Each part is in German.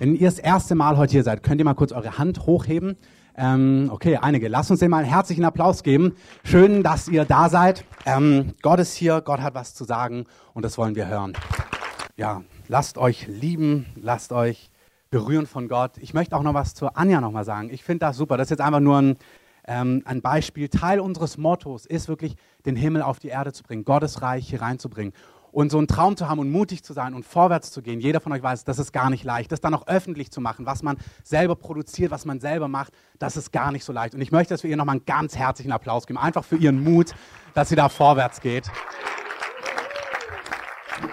Wenn ihr das erste Mal heute hier seid, könnt ihr mal kurz eure Hand hochheben. Ähm, okay, einige. Lasst uns dem mal einen herzlichen Applaus geben. Schön, dass ihr da seid. Ähm, Gott ist hier, Gott hat was zu sagen und das wollen wir hören. Ja, lasst euch lieben, lasst euch berühren von Gott. Ich möchte auch noch was zur Anja nochmal sagen. Ich finde das super. Das ist jetzt einfach nur ein, ähm, ein Beispiel. Teil unseres Mottos ist wirklich, den Himmel auf die Erde zu bringen, Gottes Reich hier reinzubringen. Und so einen Traum zu haben und mutig zu sein und vorwärts zu gehen, jeder von euch weiß, das ist gar nicht leicht. Das dann auch öffentlich zu machen, was man selber produziert, was man selber macht, das ist gar nicht so leicht. Und ich möchte, dass wir ihr nochmal einen ganz herzlichen Applaus geben, einfach für ihren Mut, dass sie da vorwärts geht.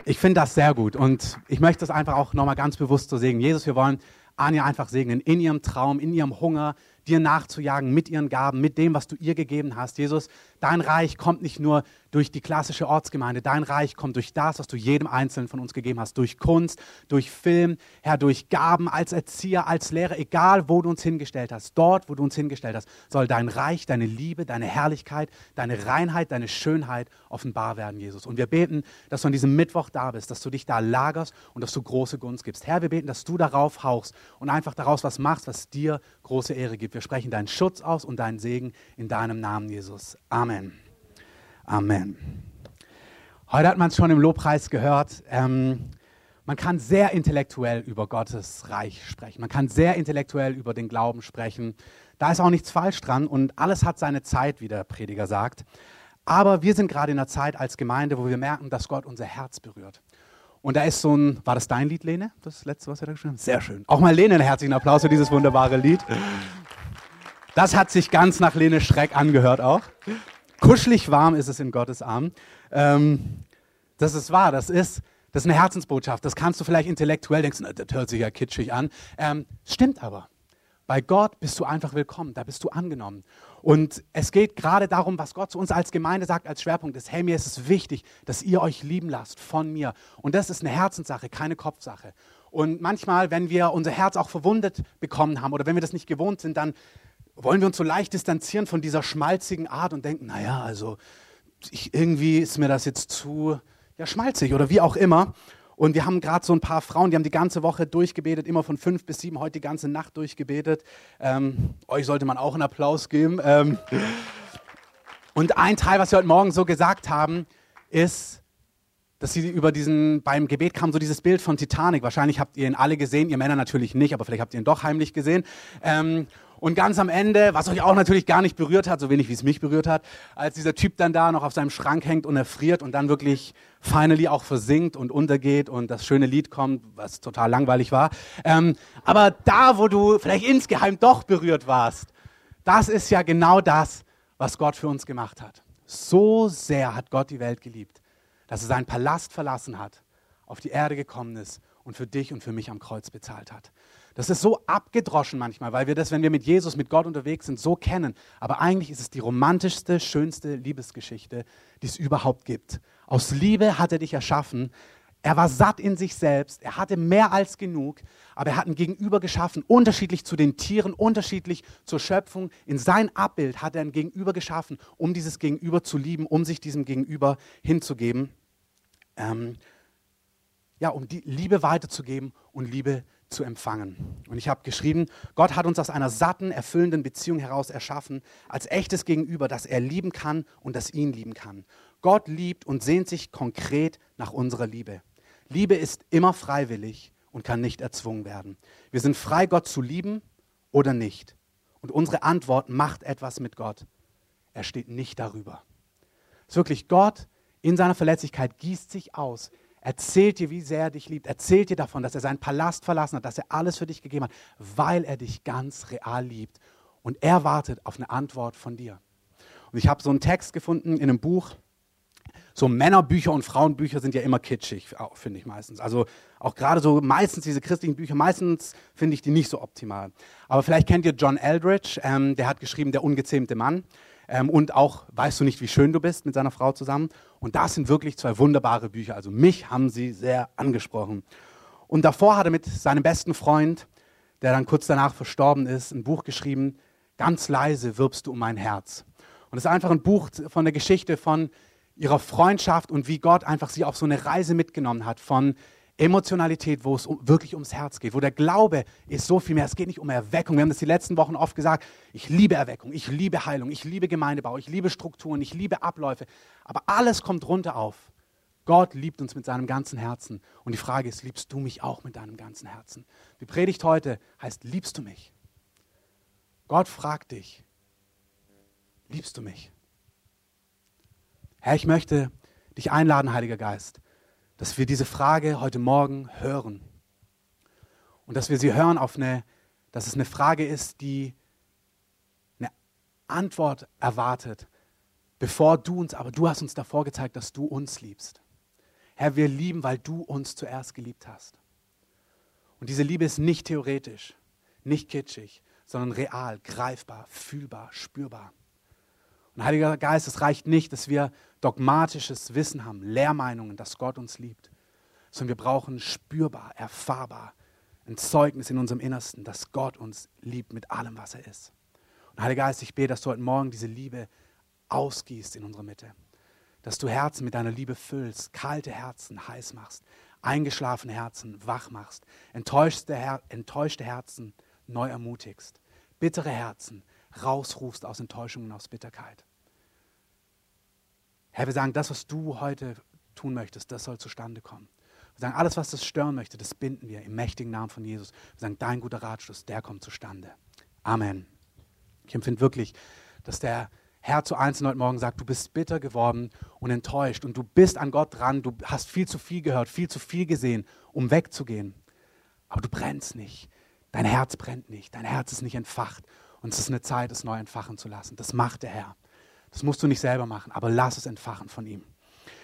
Ich finde das sehr gut und ich möchte das einfach auch nochmal ganz bewusst so sehen. Jesus, wir wollen Anja einfach segnen, in ihrem Traum, in ihrem Hunger, dir nachzujagen mit ihren Gaben, mit dem, was du ihr gegeben hast. Jesus, dein Reich kommt nicht nur durch die klassische Ortsgemeinde, dein Reich kommt durch das, was du jedem Einzelnen von uns gegeben hast, durch Kunst, durch Film, Herr, durch Gaben als Erzieher, als Lehrer, egal wo du uns hingestellt hast, dort, wo du uns hingestellt hast, soll dein Reich, deine Liebe, deine Herrlichkeit, deine Reinheit, deine Schönheit offenbar werden, Jesus. Und wir beten, dass du an diesem Mittwoch da bist, dass du dich da lagerst und dass du große Gunst gibst. Herr, wir beten, dass du darauf hauchst und einfach daraus was machst, was dir große Ehre gibt. Wir sprechen deinen Schutz aus und deinen Segen in deinem Namen, Jesus. Amen. Amen. Heute hat man es schon im Lobpreis gehört. Ähm, man kann sehr intellektuell über Gottes Reich sprechen. Man kann sehr intellektuell über den Glauben sprechen. Da ist auch nichts falsch dran und alles hat seine Zeit, wie der Prediger sagt. Aber wir sind gerade in einer Zeit als Gemeinde, wo wir merken, dass Gott unser Herz berührt. Und da ist so ein, war das dein Lied, Lene? Das letzte, was er da geschrieben hat? Sehr schön. Auch mal Lene einen herzlichen Applaus für dieses wunderbare Lied. Das hat sich ganz nach Lene Schreck angehört auch. Kuschelig warm ist es in Gottes Arm. Ähm, das ist wahr, das ist, das ist eine Herzensbotschaft. Das kannst du vielleicht intellektuell denken, das hört sich ja kitschig an. Ähm, stimmt aber. Bei Gott bist du einfach willkommen, da bist du angenommen. Und es geht gerade darum, was Gott zu uns als Gemeinde sagt, als Schwerpunkt ist, hey, mir ist es wichtig, dass ihr euch lieben lasst von mir. Und das ist eine Herzenssache, keine Kopfsache. Und manchmal, wenn wir unser Herz auch verwundet bekommen haben oder wenn wir das nicht gewohnt sind, dann wollen wir uns so leicht distanzieren von dieser schmalzigen Art und denken, naja, also ich, irgendwie ist mir das jetzt zu ja, schmalzig oder wie auch immer. Und wir haben gerade so ein paar Frauen, die haben die ganze Woche durchgebetet, immer von fünf bis sieben, heute die ganze Nacht durchgebetet. Ähm, euch sollte man auch einen Applaus geben. Ähm, und ein Teil, was wir heute Morgen so gesagt haben, ist, dass sie über diesen, beim Gebet kam so dieses Bild von Titanic. Wahrscheinlich habt ihr ihn alle gesehen, ihr Männer natürlich nicht, aber vielleicht habt ihr ihn doch heimlich gesehen. Ähm, und ganz am Ende, was euch auch natürlich gar nicht berührt hat, so wenig wie es mich berührt hat, als dieser Typ dann da noch auf seinem Schrank hängt und erfriert und dann wirklich finally auch versinkt und untergeht und das schöne Lied kommt, was total langweilig war. Ähm, aber da, wo du vielleicht insgeheim doch berührt warst, das ist ja genau das, was Gott für uns gemacht hat. So sehr hat Gott die Welt geliebt, dass er seinen Palast verlassen hat, auf die Erde gekommen ist und für dich und für mich am Kreuz bezahlt hat. Das ist so abgedroschen manchmal, weil wir das, wenn wir mit Jesus, mit Gott unterwegs sind, so kennen. Aber eigentlich ist es die romantischste, schönste Liebesgeschichte, die es überhaupt gibt. Aus Liebe hat er dich erschaffen. Er war satt in sich selbst. Er hatte mehr als genug. Aber er hat ein Gegenüber geschaffen, unterschiedlich zu den Tieren, unterschiedlich zur Schöpfung. In sein Abbild hat er ein Gegenüber geschaffen, um dieses Gegenüber zu lieben, um sich diesem Gegenüber hinzugeben. Ähm, ja, um die Liebe weiterzugeben und Liebe zu empfangen. Und ich habe geschrieben, Gott hat uns aus einer satten, erfüllenden Beziehung heraus erschaffen, als echtes Gegenüber, das er lieben kann und das ihn lieben kann. Gott liebt und sehnt sich konkret nach unserer Liebe. Liebe ist immer freiwillig und kann nicht erzwungen werden. Wir sind frei, Gott zu lieben oder nicht. Und unsere Antwort macht etwas mit Gott. Er steht nicht darüber. Es ist wirklich Gott in seiner Verletzlichkeit gießt sich aus erzählt dir, wie sehr er dich liebt, erzählt dir davon, dass er seinen Palast verlassen hat, dass er alles für dich gegeben hat, weil er dich ganz real liebt. Und er wartet auf eine Antwort von dir. Und ich habe so einen Text gefunden in einem Buch. So Männerbücher und Frauenbücher sind ja immer kitschig, finde ich meistens. Also auch gerade so meistens diese christlichen Bücher, meistens finde ich die nicht so optimal. Aber vielleicht kennt ihr John Eldridge, ähm, der hat geschrieben Der ungezähmte Mann ähm, und auch Weißt du nicht, wie schön du bist mit seiner Frau zusammen. Und das sind wirklich zwei wunderbare Bücher. Also mich haben sie sehr angesprochen. Und davor hat er mit seinem besten Freund, der dann kurz danach verstorben ist, ein Buch geschrieben, Ganz leise wirbst du um mein Herz. Und es ist einfach ein Buch von der Geschichte von ihrer Freundschaft und wie Gott einfach sie auf so eine Reise mitgenommen hat, von Emotionalität, wo es um, wirklich ums Herz geht, wo der Glaube ist so viel mehr. Es geht nicht um Erweckung. Wir haben das die letzten Wochen oft gesagt. Ich liebe Erweckung, ich liebe Heilung, ich liebe Gemeindebau, ich liebe Strukturen, ich liebe Abläufe. Aber alles kommt runter auf. Gott liebt uns mit seinem ganzen Herzen. Und die Frage ist, liebst du mich auch mit deinem ganzen Herzen? Die Predigt heute heißt, liebst du mich? Gott fragt dich, liebst du mich? Herr, ich möchte dich einladen, Heiliger Geist, dass wir diese Frage heute Morgen hören. Und dass wir sie hören auf eine, dass es eine Frage ist, die eine Antwort erwartet, bevor du uns, aber du hast uns davor gezeigt, dass du uns liebst. Herr, wir lieben, weil du uns zuerst geliebt hast. Und diese Liebe ist nicht theoretisch, nicht kitschig, sondern real, greifbar, fühlbar, spürbar. Und Heiliger Geist, es reicht nicht, dass wir dogmatisches Wissen haben, Lehrmeinungen, dass Gott uns liebt, sondern wir brauchen spürbar, erfahrbar ein Zeugnis in unserem Innersten, dass Gott uns liebt mit allem, was er ist. Und Heiliger Geist, ich bete, dass du heute Morgen diese Liebe ausgießt in unserer Mitte. Dass du Herzen mit deiner Liebe füllst, kalte Herzen heiß machst, eingeschlafene Herzen wach machst, enttäuschte, Her enttäuschte Herzen neu ermutigst, bittere Herzen rausrufst aus Enttäuschung und aus Bitterkeit. Herr, wir sagen, das, was du heute tun möchtest, das soll zustande kommen. Wir sagen, alles, was das stören möchte, das binden wir im mächtigen Namen von Jesus. Wir sagen, dein guter Ratschluss, der kommt zustande. Amen. Ich empfinde wirklich, dass der Herr zu Einzelnen heute Morgen sagt, du bist bitter geworden und enttäuscht und du bist an Gott dran, du hast viel zu viel gehört, viel zu viel gesehen, um wegzugehen. Aber du brennst nicht. Dein Herz brennt nicht. Dein Herz ist nicht entfacht. Und es ist eine Zeit, es neu entfachen zu lassen. Das macht der Herr. Das musst du nicht selber machen, aber lass es entfachen von ihm.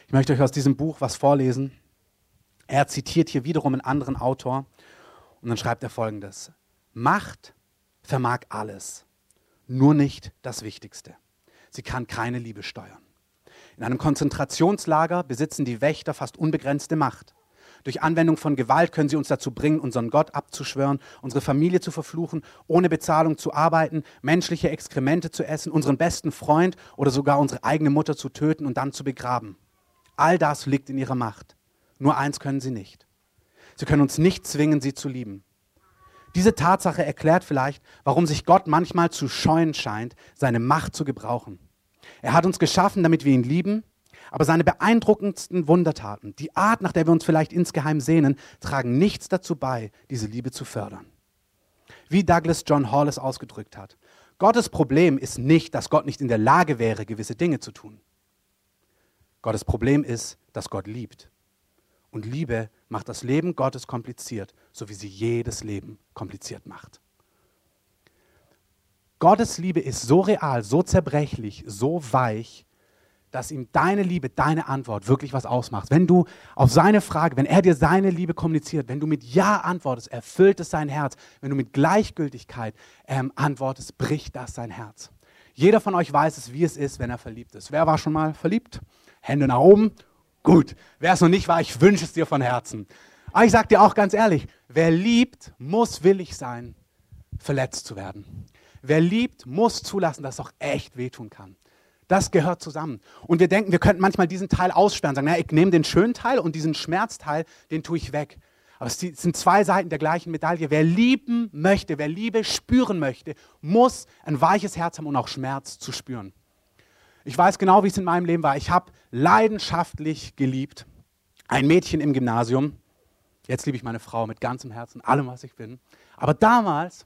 Ich möchte euch aus diesem Buch was vorlesen. Er zitiert hier wiederum einen anderen Autor und dann schreibt er folgendes. Macht vermag alles, nur nicht das Wichtigste. Sie kann keine Liebe steuern. In einem Konzentrationslager besitzen die Wächter fast unbegrenzte Macht. Durch Anwendung von Gewalt können sie uns dazu bringen, unseren Gott abzuschwören, unsere Familie zu verfluchen, ohne Bezahlung zu arbeiten, menschliche Exkremente zu essen, unseren besten Freund oder sogar unsere eigene Mutter zu töten und dann zu begraben. All das liegt in ihrer Macht. Nur eins können sie nicht. Sie können uns nicht zwingen, sie zu lieben. Diese Tatsache erklärt vielleicht, warum sich Gott manchmal zu scheuen scheint, seine Macht zu gebrauchen. Er hat uns geschaffen, damit wir ihn lieben aber seine beeindruckendsten Wundertaten, die Art, nach der wir uns vielleicht insgeheim sehnen, tragen nichts dazu bei, diese Liebe zu fördern. Wie Douglas John Hall es ausgedrückt hat, Gottes Problem ist nicht, dass Gott nicht in der Lage wäre, gewisse Dinge zu tun. Gottes Problem ist, dass Gott liebt. Und Liebe macht das Leben Gottes kompliziert, so wie sie jedes Leben kompliziert macht. Gottes Liebe ist so real, so zerbrechlich, so weich, dass ihm deine Liebe, deine Antwort wirklich was ausmacht. Wenn du auf seine Frage, wenn er dir seine Liebe kommuniziert, wenn du mit Ja antwortest, erfüllt es sein Herz. Wenn du mit Gleichgültigkeit ähm, antwortest, bricht das sein Herz. Jeder von euch weiß es, wie es ist, wenn er verliebt ist. Wer war schon mal verliebt? Hände nach oben. Gut. Wer es noch nicht war, ich wünsche es dir von Herzen. Aber ich sage dir auch ganz ehrlich, wer liebt, muss willig sein, verletzt zu werden. Wer liebt, muss zulassen, dass es auch echt wehtun kann. Das gehört zusammen. Und wir denken, wir könnten manchmal diesen Teil aussperren, sagen, na, ich nehme den schönen Teil und diesen Schmerzteil, den tue ich weg. Aber es sind zwei Seiten der gleichen Medaille. Wer lieben möchte, wer Liebe spüren möchte, muss ein weiches Herz haben und auch Schmerz zu spüren. Ich weiß genau, wie es in meinem Leben war. Ich habe leidenschaftlich geliebt. Ein Mädchen im Gymnasium. Jetzt liebe ich meine Frau mit ganzem Herzen, allem, was ich bin. Aber damals,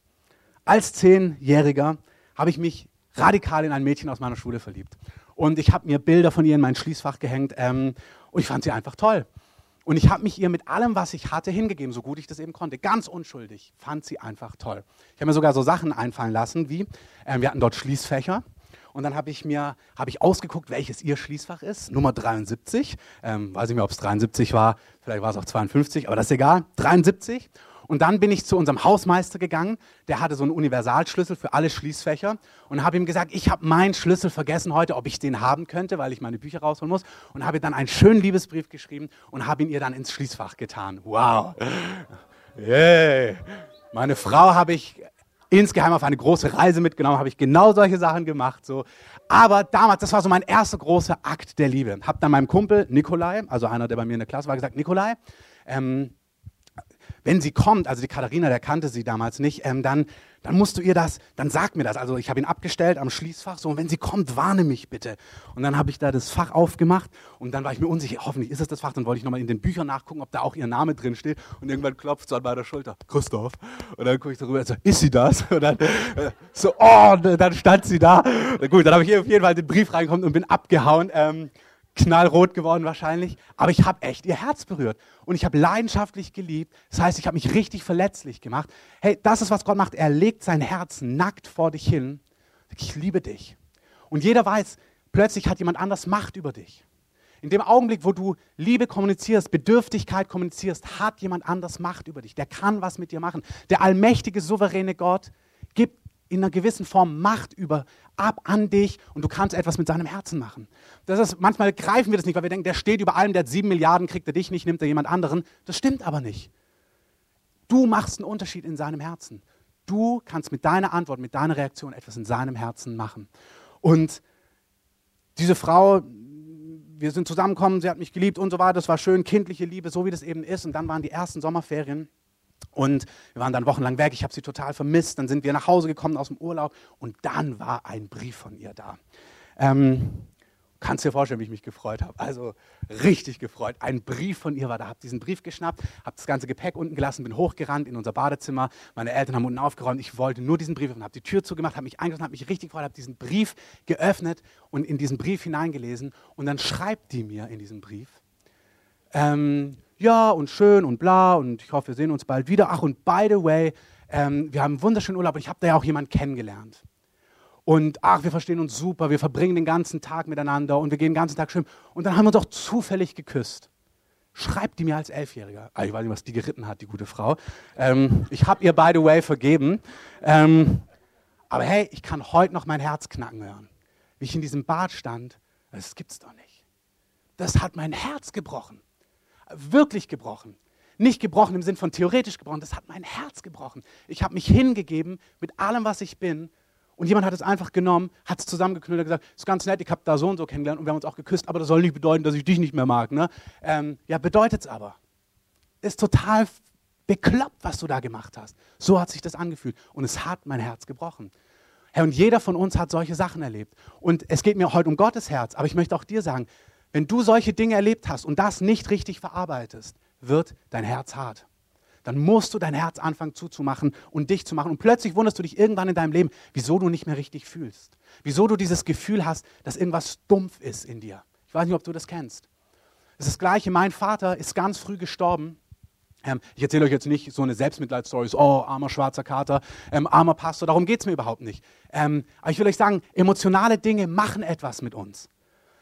als Zehnjähriger, habe ich mich radikal in ein Mädchen aus meiner Schule verliebt. Und ich habe mir Bilder von ihr in mein Schließfach gehängt ähm, und ich fand sie einfach toll. Und ich habe mich ihr mit allem, was ich hatte, hingegeben, so gut ich das eben konnte. Ganz unschuldig. Fand sie einfach toll. Ich habe mir sogar so Sachen einfallen lassen, wie äh, wir hatten dort Schließfächer. Und dann habe ich mir hab ich ausgeguckt, welches ihr Schließfach ist. Nummer 73. Ähm, weiß ich nicht ob es 73 war. Vielleicht war es auch 52, aber das ist egal. 73. Und dann bin ich zu unserem Hausmeister gegangen, der hatte so einen Universalschlüssel für alle Schließfächer und habe ihm gesagt, ich habe meinen Schlüssel vergessen heute, ob ich den haben könnte, weil ich meine Bücher rausholen muss. Und habe dann einen schönen Liebesbrief geschrieben und habe ihn ihr dann ins Schließfach getan. Wow. Yeah. Meine Frau habe ich insgeheim auf eine große Reise mitgenommen, habe ich genau solche Sachen gemacht. So. Aber damals, das war so mein erster großer Akt der Liebe. Habe dann meinem Kumpel Nikolai, also einer, der bei mir in der Klasse war, gesagt, Nikolai, ähm, wenn sie kommt, also die Katharina, der kannte sie damals nicht, ähm, dann, dann musst du ihr das, dann sag mir das. Also ich habe ihn abgestellt am Schließfach, so, und wenn sie kommt, warne mich bitte. Und dann habe ich da das Fach aufgemacht und dann war ich mir unsicher, hoffentlich ist es das Fach, dann wollte ich nochmal in den Büchern nachgucken, ob da auch ihr Name drin steht und irgendwann klopft so an meiner Schulter, Christoph. Und dann gucke ich darüber und so, ist sie das? Und dann äh, so, oh, dann stand sie da. Na gut, dann habe ich auf jeden Fall den Brief reingekommen und bin abgehauen. Ähm, knallrot geworden wahrscheinlich, aber ich habe echt ihr Herz berührt und ich habe leidenschaftlich geliebt. Das heißt, ich habe mich richtig verletzlich gemacht. Hey, das ist, was Gott macht. Er legt sein Herz nackt vor dich hin. Ich liebe dich. Und jeder weiß, plötzlich hat jemand anders Macht über dich. In dem Augenblick, wo du Liebe kommunizierst, Bedürftigkeit kommunizierst, hat jemand anders Macht über dich. Der kann was mit dir machen. Der allmächtige, souveräne Gott gibt in einer gewissen Form Macht über, ab an dich und du kannst etwas mit seinem Herzen machen. Das ist, manchmal greifen wir das nicht, weil wir denken, der steht über allem, der hat sieben Milliarden, kriegt er dich nicht, nimmt er jemand anderen. Das stimmt aber nicht. Du machst einen Unterschied in seinem Herzen. Du kannst mit deiner Antwort, mit deiner Reaktion etwas in seinem Herzen machen. Und diese Frau, wir sind zusammengekommen, sie hat mich geliebt und so weiter, das war schön, kindliche Liebe, so wie das eben ist. Und dann waren die ersten Sommerferien. Und wir waren dann wochenlang weg, ich habe sie total vermisst. Dann sind wir nach Hause gekommen aus dem Urlaub und dann war ein Brief von ihr da. Ähm, kannst dir vorstellen, wie ich mich gefreut habe. Also richtig gefreut. Ein Brief von ihr war da. Habe diesen Brief geschnappt, habe das ganze Gepäck unten gelassen, bin hochgerannt in unser Badezimmer. Meine Eltern haben unten aufgeräumt. Ich wollte nur diesen Brief und habe die Tür zugemacht, habe mich eingeschlossen, habe mich richtig gefreut, habe diesen Brief geöffnet und in diesen Brief hineingelesen. Und dann schreibt die mir in diesem Brief, ähm, ja und schön und bla und ich hoffe, wir sehen uns bald wieder. Ach und by the way, ähm, wir haben einen wunderschönen Urlaub und ich habe da ja auch jemanden kennengelernt. Und ach, wir verstehen uns super, wir verbringen den ganzen Tag miteinander und wir gehen den ganzen Tag schwimmen. Und dann haben wir uns auch zufällig geküsst. Schreibt die mir als Elfjähriger. Ah, ich weiß nicht, was die geritten hat, die gute Frau. Ähm, ich habe ihr, by the way, vergeben. Ähm, aber hey, ich kann heute noch mein Herz knacken hören. Wie ich in diesem Bad stand, das gibt's doch nicht. Das hat mein Herz gebrochen wirklich gebrochen. Nicht gebrochen im Sinn von theoretisch gebrochen, das hat mein Herz gebrochen. Ich habe mich hingegeben mit allem, was ich bin. Und jemand hat es einfach genommen, hat es zusammengeknüllt und gesagt, ist ganz nett, ich habe da so und so kennengelernt und wir haben uns auch geküsst, aber das soll nicht bedeuten, dass ich dich nicht mehr mag. Ne? Ähm, ja, bedeutet es aber. Ist total bekloppt, was du da gemacht hast. So hat sich das angefühlt und es hat mein Herz gebrochen. Herr, und jeder von uns hat solche Sachen erlebt. Und es geht mir heute um Gottes Herz, aber ich möchte auch dir sagen, wenn du solche Dinge erlebt hast und das nicht richtig verarbeitest, wird dein Herz hart. Dann musst du dein Herz anfangen zuzumachen und dich zu machen. Und plötzlich wunderst du dich irgendwann in deinem Leben, wieso du nicht mehr richtig fühlst. Wieso du dieses Gefühl hast, dass irgendwas dumpf ist in dir. Ich weiß nicht, ob du das kennst. Es ist das Gleiche. Mein Vater ist ganz früh gestorben. Ähm, ich erzähle euch jetzt nicht so eine Selbstmitleidsstory, oh, armer schwarzer Kater, ähm, armer Pastor, darum geht es mir überhaupt nicht. Ähm, aber ich will euch sagen, emotionale Dinge machen etwas mit uns.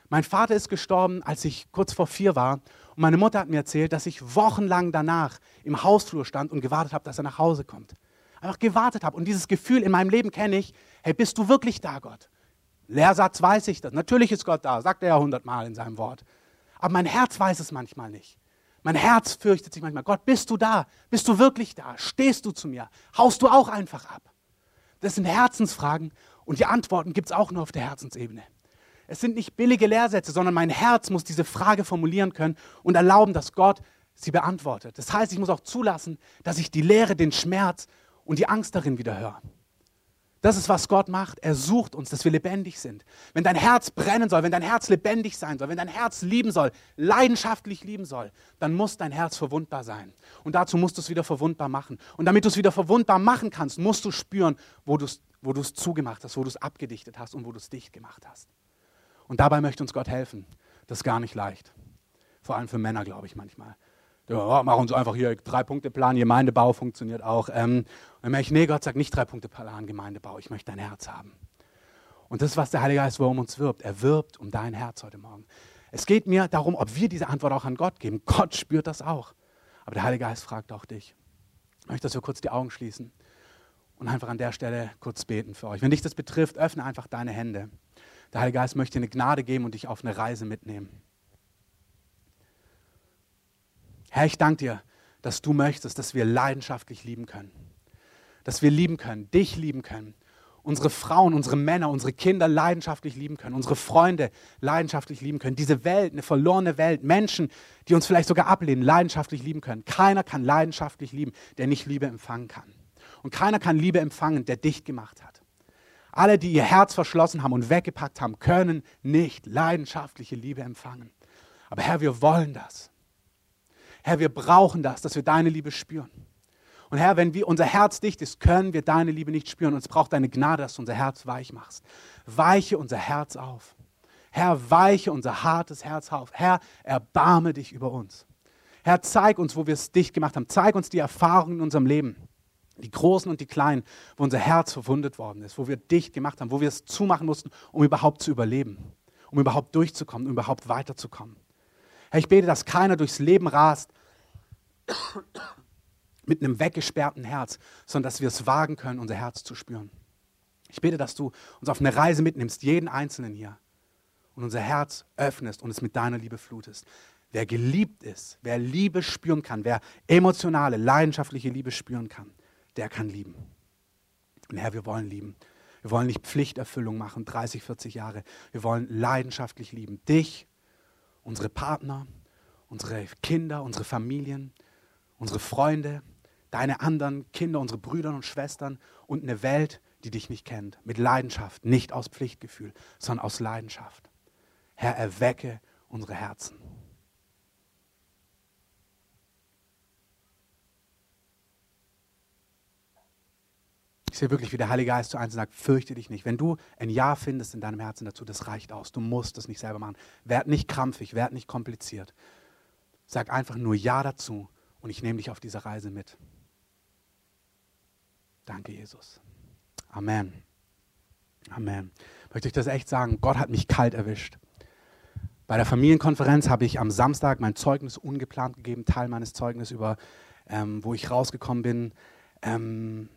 Mein Vater ist gestorben, als ich kurz vor vier war. Und meine Mutter hat mir erzählt, dass ich wochenlang danach im Hausflur stand und gewartet habe, dass er nach Hause kommt. Einfach gewartet habe. Und dieses Gefühl in meinem Leben kenne ich, hey, bist du wirklich da, Gott? Lehrsatz weiß ich das. Natürlich ist Gott da, sagt er ja hundertmal in seinem Wort. Aber mein Herz weiß es manchmal nicht. Mein Herz fürchtet sich manchmal. Gott, bist du da? Bist du wirklich da? Stehst du zu mir? Haust du auch einfach ab? Das sind Herzensfragen und die Antworten gibt es auch nur auf der Herzensebene. Es sind nicht billige Lehrsätze, sondern mein Herz muss diese Frage formulieren können und erlauben, dass Gott sie beantwortet. Das heißt, ich muss auch zulassen, dass ich die Lehre, den Schmerz und die Angst darin wieder höre. Das ist, was Gott macht. Er sucht uns, dass wir lebendig sind. Wenn dein Herz brennen soll, wenn dein Herz lebendig sein soll, wenn dein Herz lieben soll, leidenschaftlich lieben soll, dann muss dein Herz verwundbar sein. Und dazu musst du es wieder verwundbar machen. Und damit du es wieder verwundbar machen kannst, musst du spüren, wo du es wo zugemacht hast, wo du es abgedichtet hast und wo du es dicht gemacht hast. Und dabei möchte uns Gott helfen. Das ist gar nicht leicht. Vor allem für Männer, glaube ich, manchmal. Ja, machen uns einfach hier Drei-Punkte-Plan, Gemeindebau funktioniert auch. Ähm, dann merke ich, nee, Gott sagt nicht Drei-Punkte-Plan, Gemeindebau, ich möchte dein Herz haben. Und das ist, was der Heilige Geist um uns wirbt. Er wirbt um dein Herz heute Morgen. Es geht mir darum, ob wir diese Antwort auch an Gott geben. Gott spürt das auch. Aber der Heilige Geist fragt auch dich. Ich möchte, dass wir kurz die Augen schließen und einfach an der Stelle kurz beten für euch. Wenn dich das betrifft, öffne einfach deine Hände. Der Heilige Geist möchte dir eine Gnade geben und dich auf eine Reise mitnehmen. Herr, ich danke dir, dass du möchtest, dass wir leidenschaftlich lieben können. Dass wir lieben können, dich lieben können unsere Frauen, unsere Männer, unsere Kinder leidenschaftlich lieben können, unsere Freunde leidenschaftlich lieben können, diese Welt, eine verlorene Welt, Menschen, die uns vielleicht sogar ablehnen, leidenschaftlich lieben können. Keiner kann leidenschaftlich lieben, der nicht Liebe empfangen kann. Und keiner kann Liebe empfangen, der dicht gemacht hat. Alle, die ihr Herz verschlossen haben und weggepackt haben, können nicht leidenschaftliche Liebe empfangen. Aber Herr, wir wollen das. Herr, wir brauchen das, dass wir deine Liebe spüren. Und Herr, wenn wir, unser Herz dicht ist, können wir deine Liebe nicht spüren. Und es braucht deine Gnade, dass du unser Herz weich machst. Weiche unser Herz auf. Herr, weiche unser hartes Herz auf. Herr, erbarme dich über uns. Herr, zeig uns, wo wir es dicht gemacht haben. Zeig uns die Erfahrungen in unserem Leben. Die großen und die kleinen, wo unser Herz verwundet worden ist, wo wir dicht gemacht haben, wo wir es zumachen mussten, um überhaupt zu überleben, um überhaupt durchzukommen, um überhaupt weiterzukommen. Herr, ich bete, dass keiner durchs Leben rast mit einem weggesperrten Herz, sondern dass wir es wagen können, unser Herz zu spüren. Ich bete, dass du uns auf eine Reise mitnimmst, jeden Einzelnen hier, und unser Herz öffnest und es mit deiner Liebe flutest. Wer geliebt ist, wer Liebe spüren kann, wer emotionale, leidenschaftliche Liebe spüren kann, der kann lieben. Und Herr, wir wollen lieben. Wir wollen nicht Pflichterfüllung machen, 30, 40 Jahre. Wir wollen leidenschaftlich lieben. Dich, unsere Partner, unsere Kinder, unsere Familien, unsere Freunde, deine anderen Kinder, unsere Brüder und Schwestern und eine Welt, die dich nicht kennt, mit Leidenschaft, nicht aus Pflichtgefühl, sondern aus Leidenschaft. Herr, erwecke unsere Herzen. Ich sehe wirklich, wie der Heilige Geist zu eins sagt, fürchte dich nicht. Wenn du ein Ja findest in deinem Herzen dazu, das reicht aus. Du musst es nicht selber machen. Werd nicht krampfig, werd nicht kompliziert. Sag einfach nur Ja dazu und ich nehme dich auf diese Reise mit. Danke, Jesus. Amen. Amen. Möchte ich das echt sagen? Gott hat mich kalt erwischt. Bei der Familienkonferenz habe ich am Samstag mein Zeugnis ungeplant gegeben, Teil meines Zeugnisses über, ähm, wo ich rausgekommen bin. Ähm,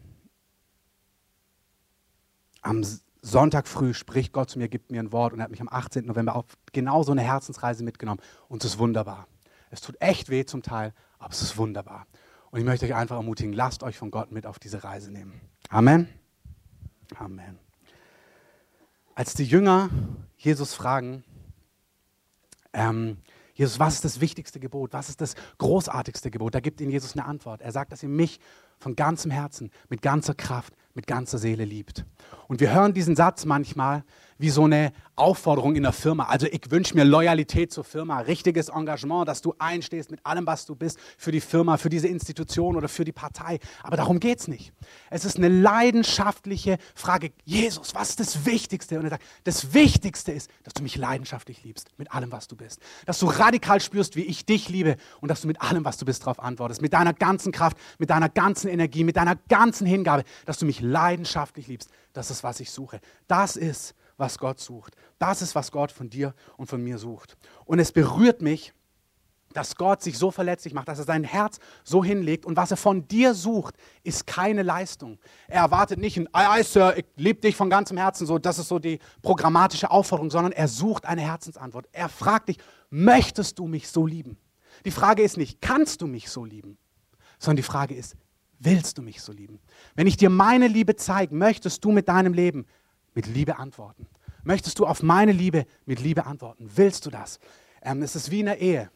am Sonntag früh spricht Gott zu mir, gibt mir ein Wort und er hat mich am 18. November auf genau so eine Herzensreise mitgenommen. Und es ist wunderbar. Es tut echt weh zum Teil, aber es ist wunderbar. Und ich möchte euch einfach ermutigen, lasst euch von Gott mit auf diese Reise nehmen. Amen. Amen. Als die Jünger Jesus fragen, ähm, Jesus, was ist das wichtigste Gebot? Was ist das großartigste Gebot? Da gibt ihnen Jesus eine Antwort. Er sagt, dass ihr mich von ganzem Herzen, mit ganzer Kraft, mit ganzer Seele liebt. Und wir hören diesen Satz manchmal wie so eine Aufforderung in der Firma. Also ich wünsche mir Loyalität zur Firma, richtiges Engagement, dass du einstehst mit allem, was du bist, für die Firma, für diese Institution oder für die Partei. Aber darum geht es nicht. Es ist eine leidenschaftliche Frage. Jesus, was ist das Wichtigste? Und er sagt, das Wichtigste ist, dass du mich leidenschaftlich liebst, mit allem, was du bist. Dass du radikal spürst, wie ich dich liebe und dass du mit allem, was du bist, darauf antwortest. Mit deiner ganzen Kraft, mit deiner ganzen Energie, mit deiner ganzen Hingabe, dass du mich leidenschaftlich liebst. Das ist, was ich suche. Das ist, was Gott sucht. Das ist, was Gott von dir und von mir sucht. Und es berührt mich, dass Gott sich so verletzlich macht, dass er sein Herz so hinlegt und was er von dir sucht, ist keine Leistung. Er erwartet nicht ein, ei, ei, Sir, ich liebe dich von ganzem Herzen, so, das ist so die programmatische Aufforderung, sondern er sucht eine Herzensantwort. Er fragt dich, möchtest du mich so lieben? Die Frage ist nicht, kannst du mich so lieben, sondern die Frage ist, willst du mich so lieben? Wenn ich dir meine Liebe zeige, möchtest du mit deinem Leben mit Liebe antworten? Möchtest du auf meine Liebe mit Liebe antworten? Willst du das? Ähm, es ist wie in der Ehe.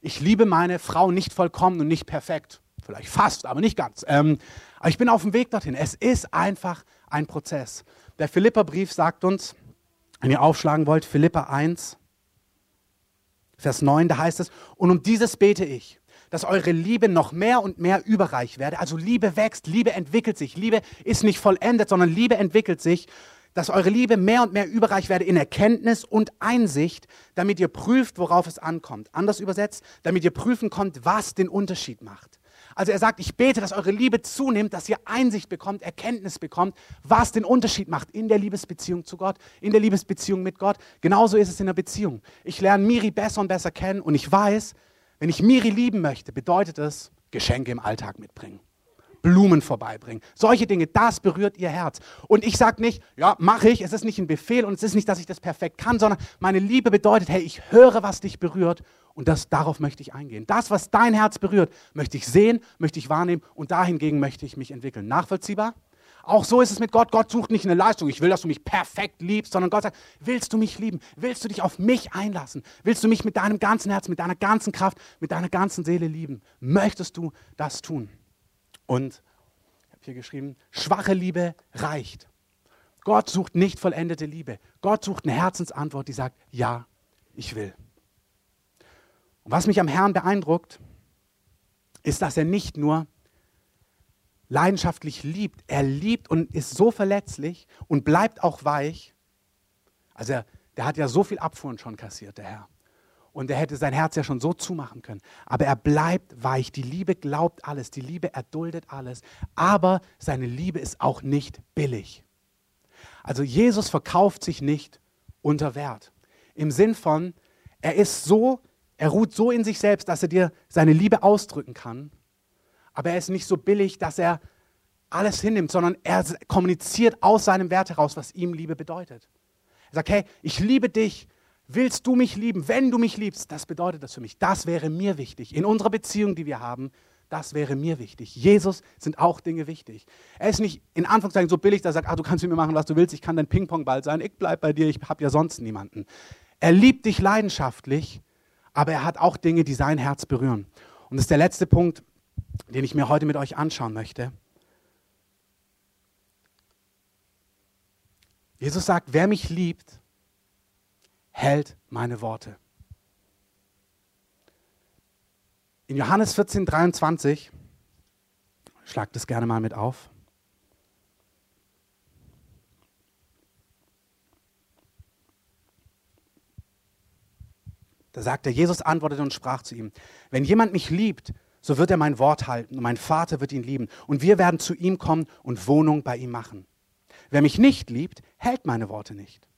Ich liebe meine Frau nicht vollkommen und nicht perfekt. Vielleicht fast, aber nicht ganz. Ähm, aber ich bin auf dem Weg dorthin. Es ist einfach ein Prozess. Der Philipperbrief sagt uns, wenn ihr aufschlagen wollt, Philippa 1, Vers 9, da heißt es, und um dieses bete ich, dass eure Liebe noch mehr und mehr überreich werde. Also Liebe wächst, Liebe entwickelt sich. Liebe ist nicht vollendet, sondern Liebe entwickelt sich. Dass eure Liebe mehr und mehr überreich werde in Erkenntnis und Einsicht, damit ihr prüft, worauf es ankommt. Anders übersetzt, damit ihr prüfen könnt, was den Unterschied macht. Also er sagt, ich bete, dass eure Liebe zunimmt, dass ihr Einsicht bekommt, Erkenntnis bekommt, was den Unterschied macht in der Liebesbeziehung zu Gott, in der Liebesbeziehung mit Gott. Genauso ist es in der Beziehung. Ich lerne Miri besser und besser kennen und ich weiß, wenn ich Miri lieben möchte, bedeutet es Geschenke im Alltag mitbringen. Blumen vorbeibringen. Solche Dinge, das berührt ihr Herz. Und ich sage nicht, ja, mache ich, es ist nicht ein Befehl und es ist nicht, dass ich das perfekt kann, sondern meine Liebe bedeutet, hey, ich höre, was dich berührt und das, darauf möchte ich eingehen. Das, was dein Herz berührt, möchte ich sehen, möchte ich wahrnehmen und dahingegen möchte ich mich entwickeln. Nachvollziehbar? Auch so ist es mit Gott. Gott sucht nicht eine Leistung. Ich will, dass du mich perfekt liebst, sondern Gott sagt, willst du mich lieben? Willst du dich auf mich einlassen? Willst du mich mit deinem ganzen Herz, mit deiner ganzen Kraft, mit deiner ganzen Seele lieben? Möchtest du das tun? Und ich habe hier geschrieben, schwache Liebe reicht. Gott sucht nicht vollendete Liebe. Gott sucht eine Herzensantwort, die sagt, ja, ich will. Und was mich am Herrn beeindruckt, ist, dass er nicht nur leidenschaftlich liebt, er liebt und ist so verletzlich und bleibt auch weich. Also er, der hat ja so viel Abfuhren schon kassiert, der Herr. Und er hätte sein Herz ja schon so zumachen können. Aber er bleibt weich. Die Liebe glaubt alles. Die Liebe erduldet alles. Aber seine Liebe ist auch nicht billig. Also Jesus verkauft sich nicht unter Wert. Im Sinn von, er ist so, er ruht so in sich selbst, dass er dir seine Liebe ausdrücken kann. Aber er ist nicht so billig, dass er alles hinnimmt, sondern er kommuniziert aus seinem Wert heraus, was ihm Liebe bedeutet. Er sagt, hey, ich liebe dich. Willst du mich lieben? Wenn du mich liebst, das bedeutet das für mich. Das wäre mir wichtig. In unserer Beziehung, die wir haben, das wäre mir wichtig. Jesus sind auch Dinge wichtig. Er ist nicht in Anführungszeichen so billig, dass er sagt, ach, du kannst mit mir machen, was du willst, ich kann dein Ping-Pong-Ball sein, ich bleib bei dir, ich habe ja sonst niemanden. Er liebt dich leidenschaftlich, aber er hat auch Dinge, die sein Herz berühren. Und das ist der letzte Punkt, den ich mir heute mit euch anschauen möchte. Jesus sagt, wer mich liebt, hält meine Worte. In Johannes 14, 23, schlag das gerne mal mit auf. Da sagt er, Jesus antwortete und sprach zu ihm, wenn jemand mich liebt, so wird er mein Wort halten und mein Vater wird ihn lieben und wir werden zu ihm kommen und Wohnung bei ihm machen. Wer mich nicht liebt, hält meine Worte nicht.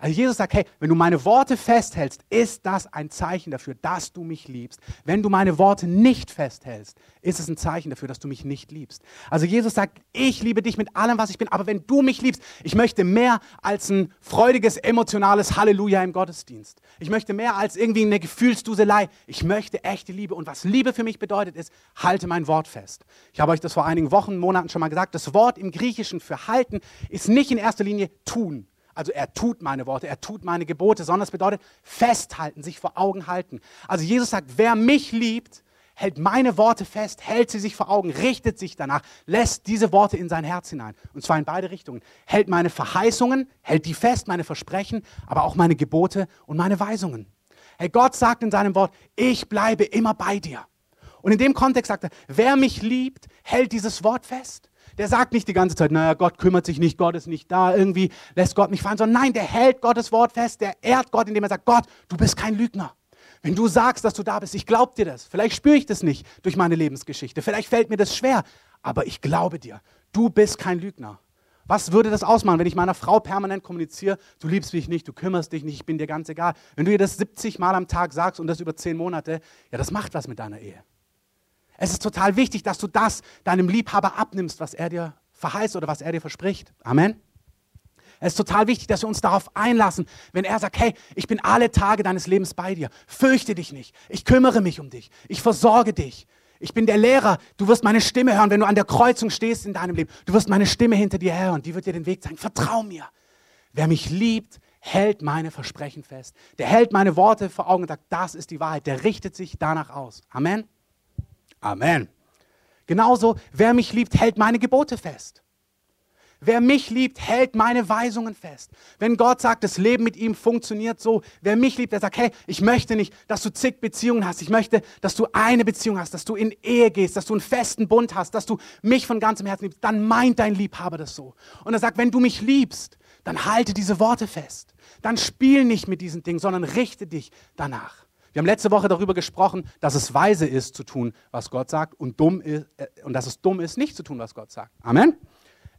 Also Jesus sagt, hey, wenn du meine Worte festhältst, ist das ein Zeichen dafür, dass du mich liebst. Wenn du meine Worte nicht festhältst, ist es ein Zeichen dafür, dass du mich nicht liebst. Also Jesus sagt, ich liebe dich mit allem, was ich bin, aber wenn du mich liebst, ich möchte mehr als ein freudiges, emotionales Halleluja im Gottesdienst. Ich möchte mehr als irgendwie eine Gefühlsduselei. Ich möchte echte Liebe. Und was Liebe für mich bedeutet, ist, halte mein Wort fest. Ich habe euch das vor einigen Wochen, Monaten schon mal gesagt. Das Wort im Griechischen für halten ist nicht in erster Linie tun also er tut meine Worte, er tut meine Gebote, sondern es bedeutet festhalten, sich vor Augen halten. Also Jesus sagt, wer mich liebt, hält meine Worte fest, hält sie sich vor Augen, richtet sich danach, lässt diese Worte in sein Herz hinein. Und zwar in beide Richtungen. Hält meine Verheißungen, hält die fest, meine Versprechen, aber auch meine Gebote und meine Weisungen. Hey, Gott sagt in seinem Wort, ich bleibe immer bei dir. Und in dem Kontext sagt er, wer mich liebt, hält dieses Wort fest. Der sagt nicht die ganze Zeit, naja, Gott kümmert sich nicht, Gott ist nicht da, irgendwie lässt Gott mich fallen, sondern nein, der hält Gottes Wort fest, der ehrt Gott, indem er sagt, Gott, du bist kein Lügner. Wenn du sagst, dass du da bist, ich glaube dir das. Vielleicht spüre ich das nicht durch meine Lebensgeschichte, vielleicht fällt mir das schwer, aber ich glaube dir, du bist kein Lügner. Was würde das ausmachen, wenn ich meiner Frau permanent kommuniziere, du liebst mich nicht, du kümmerst dich nicht, ich bin dir ganz egal. Wenn du ihr das 70 Mal am Tag sagst und das über 10 Monate, ja, das macht was mit deiner Ehe. Es ist total wichtig, dass du das deinem Liebhaber abnimmst, was er dir verheißt oder was er dir verspricht. Amen. Es ist total wichtig, dass wir uns darauf einlassen, wenn er sagt, hey, ich bin alle Tage deines Lebens bei dir. Fürchte dich nicht. Ich kümmere mich um dich. Ich versorge dich. Ich bin der Lehrer. Du wirst meine Stimme hören, wenn du an der Kreuzung stehst in deinem Leben. Du wirst meine Stimme hinter dir hören. Die wird dir den Weg zeigen. Vertrau mir. Wer mich liebt, hält meine Versprechen fest. Der hält meine Worte vor Augen und sagt, das ist die Wahrheit. Der richtet sich danach aus. Amen. Amen. Genauso, wer mich liebt, hält meine Gebote fest. Wer mich liebt, hält meine Weisungen fest. Wenn Gott sagt, das Leben mit ihm funktioniert so, wer mich liebt, der sagt, hey, ich möchte nicht, dass du zig Beziehungen hast. Ich möchte, dass du eine Beziehung hast, dass du in Ehe gehst, dass du einen festen Bund hast, dass du mich von ganzem Herzen liebst. Dann meint dein Liebhaber das so. Und er sagt, wenn du mich liebst, dann halte diese Worte fest. Dann spiel nicht mit diesen Dingen, sondern richte dich danach. Wir haben letzte Woche darüber gesprochen, dass es weise ist zu tun, was Gott sagt und, dumm ist, äh, und dass es dumm ist, nicht zu tun, was Gott sagt. Amen.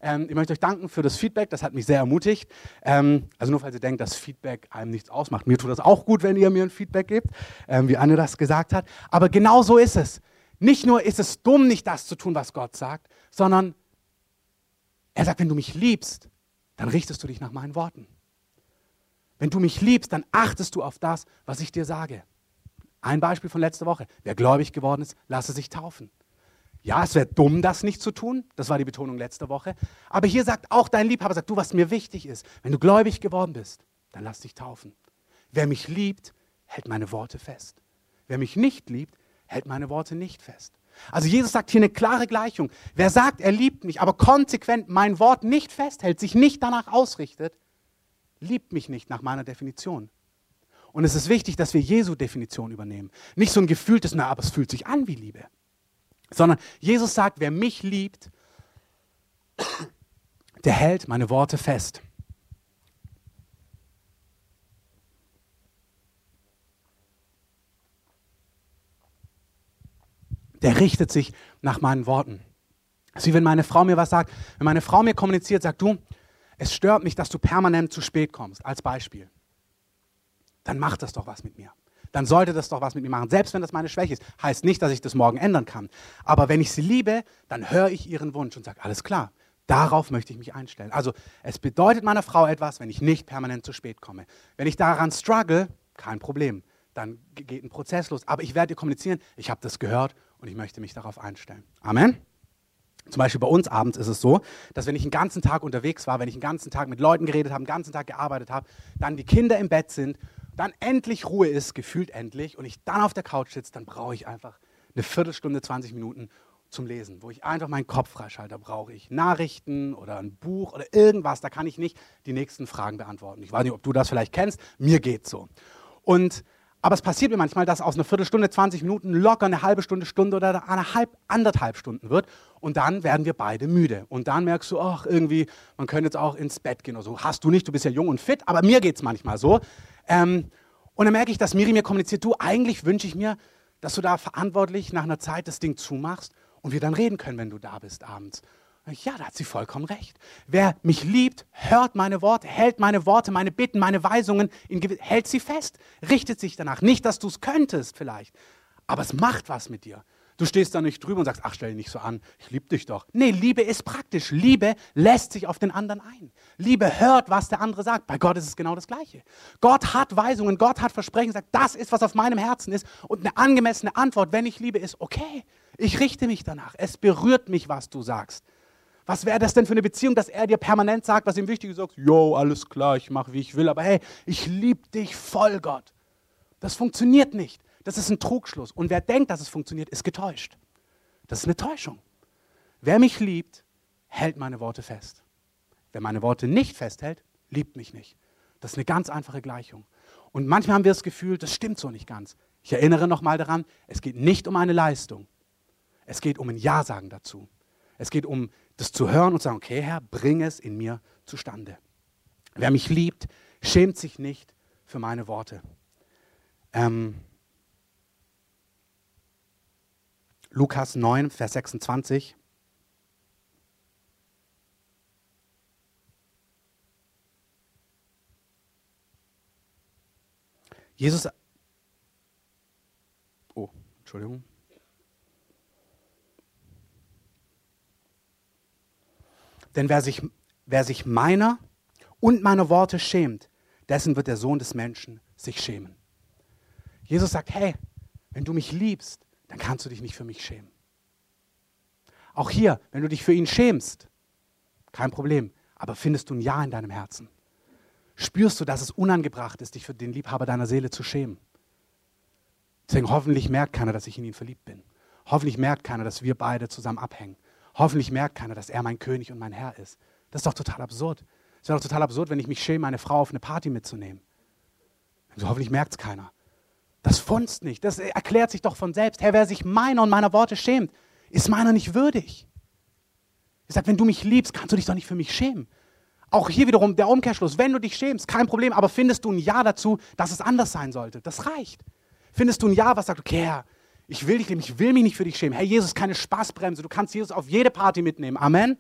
Ähm, ich möchte euch danken für das Feedback, das hat mich sehr ermutigt. Ähm, also nur falls ihr denkt, dass Feedback einem nichts ausmacht. Mir tut das auch gut, wenn ihr mir ein Feedback gebt, ähm, wie Anne das gesagt hat. Aber genau so ist es. Nicht nur ist es dumm, nicht das zu tun, was Gott sagt, sondern er sagt, wenn du mich liebst, dann richtest du dich nach meinen Worten. Wenn du mich liebst, dann achtest du auf das, was ich dir sage. Ein Beispiel von letzter Woche. Wer gläubig geworden ist, lasse sich taufen. Ja, es wäre dumm, das nicht zu tun. Das war die Betonung letzte Woche. Aber hier sagt auch dein Liebhaber, sagt du, was mir wichtig ist. Wenn du gläubig geworden bist, dann lass dich taufen. Wer mich liebt, hält meine Worte fest. Wer mich nicht liebt, hält meine Worte nicht fest. Also Jesus sagt hier eine klare Gleichung. Wer sagt, er liebt mich, aber konsequent mein Wort nicht festhält, sich nicht danach ausrichtet, liebt mich nicht nach meiner Definition. Und es ist wichtig, dass wir Jesu Definition übernehmen. Nicht so ein gefühltes, na, aber es fühlt sich an wie Liebe. Sondern Jesus sagt, wer mich liebt, der hält meine Worte fest. Der richtet sich nach meinen Worten. Es ist wie wenn meine Frau mir was sagt. Wenn meine Frau mir kommuniziert, sagt du, es stört mich, dass du permanent zu spät kommst, als Beispiel. Dann macht das doch was mit mir. Dann sollte das doch was mit mir machen. Selbst wenn das meine Schwäche ist, heißt nicht, dass ich das morgen ändern kann. Aber wenn ich sie liebe, dann höre ich ihren Wunsch und sage, alles klar, darauf möchte ich mich einstellen. Also es bedeutet meiner Frau etwas, wenn ich nicht permanent zu spät komme. Wenn ich daran struggle, kein Problem. Dann geht ein Prozess los. Aber ich werde ihr kommunizieren, ich habe das gehört und ich möchte mich darauf einstellen. Amen. Zum Beispiel bei uns abends ist es so, dass wenn ich den ganzen Tag unterwegs war, wenn ich den ganzen Tag mit Leuten geredet habe, den ganzen Tag gearbeitet habe, dann die Kinder im Bett sind, dann endlich Ruhe ist, gefühlt endlich, und ich dann auf der Couch sitze, dann brauche ich einfach eine Viertelstunde, 20 Minuten zum Lesen, wo ich einfach meinen Kopf freischalte. Da brauche ich Nachrichten oder ein Buch oder irgendwas, da kann ich nicht die nächsten Fragen beantworten. Ich weiß nicht, ob du das vielleicht kennst, mir geht's so. Und aber es passiert mir manchmal, dass aus einer Viertelstunde, 20 Minuten locker eine halbe Stunde, Stunde oder eine halb, anderthalb Stunden wird. Und dann werden wir beide müde. Und dann merkst du, ach, irgendwie, man könnte jetzt auch ins Bett gehen oder so. Hast du nicht, du bist ja jung und fit, aber mir geht es manchmal so. Ähm, und dann merke ich, dass Miri mir kommuniziert, du, eigentlich wünsche ich mir, dass du da verantwortlich nach einer Zeit das Ding zumachst und wir dann reden können, wenn du da bist abends. Ja, da hat sie vollkommen recht. Wer mich liebt, hört meine Worte, hält meine Worte, meine Bitten, meine Weisungen, hält sie fest, richtet sich danach. Nicht, dass du es könntest vielleicht, aber es macht was mit dir. Du stehst da nicht drüber und sagst, ach, stell dich nicht so an, ich liebe dich doch. Nee, Liebe ist praktisch. Liebe lässt sich auf den anderen ein. Liebe hört, was der andere sagt. Bei Gott ist es genau das Gleiche. Gott hat Weisungen, Gott hat Versprechen, sagt, das ist, was auf meinem Herzen ist. Und eine angemessene Antwort, wenn ich liebe, ist, okay, ich richte mich danach. Es berührt mich, was du sagst. Was wäre das denn für eine Beziehung, dass er dir permanent sagt, was ihm wichtig ist? Sagst, yo, alles klar, ich mache, wie ich will, aber hey, ich liebe dich voll, Gott. Das funktioniert nicht. Das ist ein Trugschluss. Und wer denkt, dass es funktioniert, ist getäuscht. Das ist eine Täuschung. Wer mich liebt, hält meine Worte fest. Wer meine Worte nicht festhält, liebt mich nicht. Das ist eine ganz einfache Gleichung. Und manchmal haben wir das Gefühl, das stimmt so nicht ganz. Ich erinnere nochmal daran, es geht nicht um eine Leistung. Es geht um ein Ja-Sagen dazu. Es geht um das zu hören und zu sagen, okay Herr, bring es in mir zustande. Wer mich liebt, schämt sich nicht für meine Worte. Ähm, Lukas 9, Vers 26. Jesus. Oh, Entschuldigung. Denn wer sich, wer sich meiner und meiner Worte schämt, dessen wird der Sohn des Menschen sich schämen. Jesus sagt, hey, wenn du mich liebst, dann kannst du dich nicht für mich schämen. Auch hier, wenn du dich für ihn schämst, kein Problem, aber findest du ein Ja in deinem Herzen? Spürst du, dass es unangebracht ist, dich für den Liebhaber deiner Seele zu schämen? Deswegen hoffentlich merkt keiner, dass ich in ihn verliebt bin. Hoffentlich merkt keiner, dass wir beide zusammen abhängen. Hoffentlich merkt keiner, dass er mein König und mein Herr ist. Das ist doch total absurd. Es wäre doch total absurd, wenn ich mich schäme, meine Frau auf eine Party mitzunehmen. Also hoffentlich merkt es keiner. Das funzt nicht. Das erklärt sich doch von selbst. Herr, wer sich meiner und meiner Worte schämt, ist meiner nicht würdig. Ich sage, wenn du mich liebst, kannst du dich doch nicht für mich schämen. Auch hier wiederum der Umkehrschluss. Wenn du dich schämst, kein Problem, aber findest du ein Ja dazu, dass es anders sein sollte? Das reicht. Findest du ein Ja, was sagt, okay, Herr, ich will dich lieben, ich will mich nicht für dich schämen. Herr Jesus, keine Spaßbremse. Du kannst Jesus auf jede Party mitnehmen. Amen.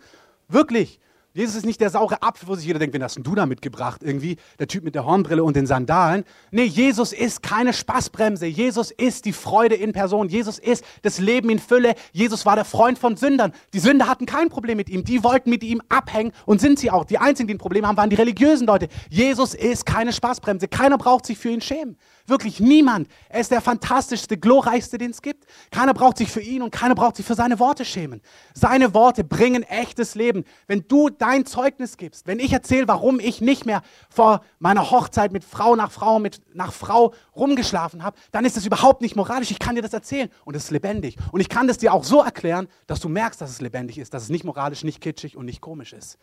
Wirklich. Jesus ist nicht der saure Apfel, wo sich jeder denkt, wen hast denn du da mitgebracht? Irgendwie der Typ mit der Hornbrille und den Sandalen. Nee, Jesus ist keine Spaßbremse. Jesus ist die Freude in Person. Jesus ist das Leben in Fülle. Jesus war der Freund von Sündern. Die Sünder hatten kein Problem mit ihm. Die wollten mit ihm abhängen und sind sie auch. Die einzigen, die ein Problem haben, waren die religiösen Leute. Jesus ist keine Spaßbremse. Keiner braucht sich für ihn schämen. Wirklich niemand. Er ist der fantastischste, glorreichste, den es gibt. Keiner braucht sich für ihn und keiner braucht sich für seine Worte schämen. Seine Worte bringen echtes Leben. Wenn du dein Zeugnis gibst, wenn ich erzähle, warum ich nicht mehr vor meiner Hochzeit mit Frau nach Frau, mit nach Frau rumgeschlafen habe, dann ist das überhaupt nicht moralisch. Ich kann dir das erzählen und es ist lebendig. Und ich kann das dir auch so erklären, dass du merkst, dass es lebendig ist, dass es nicht moralisch, nicht kitschig und nicht komisch ist.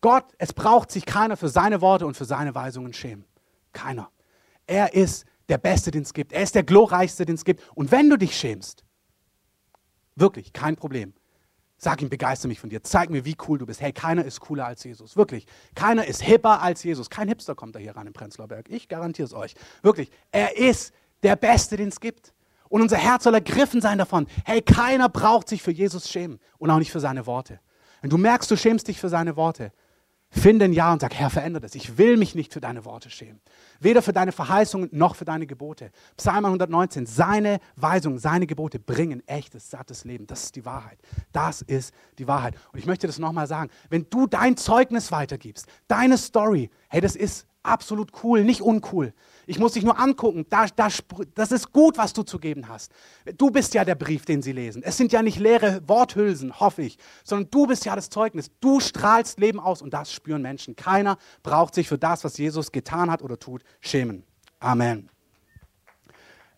Gott, es braucht sich keiner für seine Worte und für seine Weisungen schämen. Keiner. Er ist der Beste, den es gibt. Er ist der glorreichste, den es gibt. Und wenn du dich schämst, wirklich, kein Problem. Sag ihm, begeister mich von dir. Zeig mir, wie cool du bist. Hey, keiner ist cooler als Jesus. Wirklich. Keiner ist hipper als Jesus. Kein Hipster kommt da hier ran im Prenzlauer Berg. Ich garantiere es euch. Wirklich. Er ist der Beste, den es gibt. Und unser Herz soll ergriffen sein davon. Hey, keiner braucht sich für Jesus schämen. Und auch nicht für seine Worte. Wenn du merkst, du schämst dich für seine Worte, Finde ein Ja und sag, Herr, verändere das. Ich will mich nicht für deine Worte schämen. Weder für deine Verheißungen noch für deine Gebote. Psalm 119, seine Weisungen, seine Gebote bringen echtes, sattes Leben. Das ist die Wahrheit. Das ist die Wahrheit. Und ich möchte das nochmal sagen. Wenn du dein Zeugnis weitergibst, deine Story, hey, das ist absolut cool, nicht uncool. Ich muss dich nur angucken. Da, da, das ist gut, was du zu geben hast. Du bist ja der Brief, den sie lesen. Es sind ja nicht leere Worthülsen, hoffe ich, sondern du bist ja das Zeugnis. Du strahlst Leben aus und das spüren Menschen. Keiner braucht sich für das, was Jesus getan hat oder tut, schämen. Amen.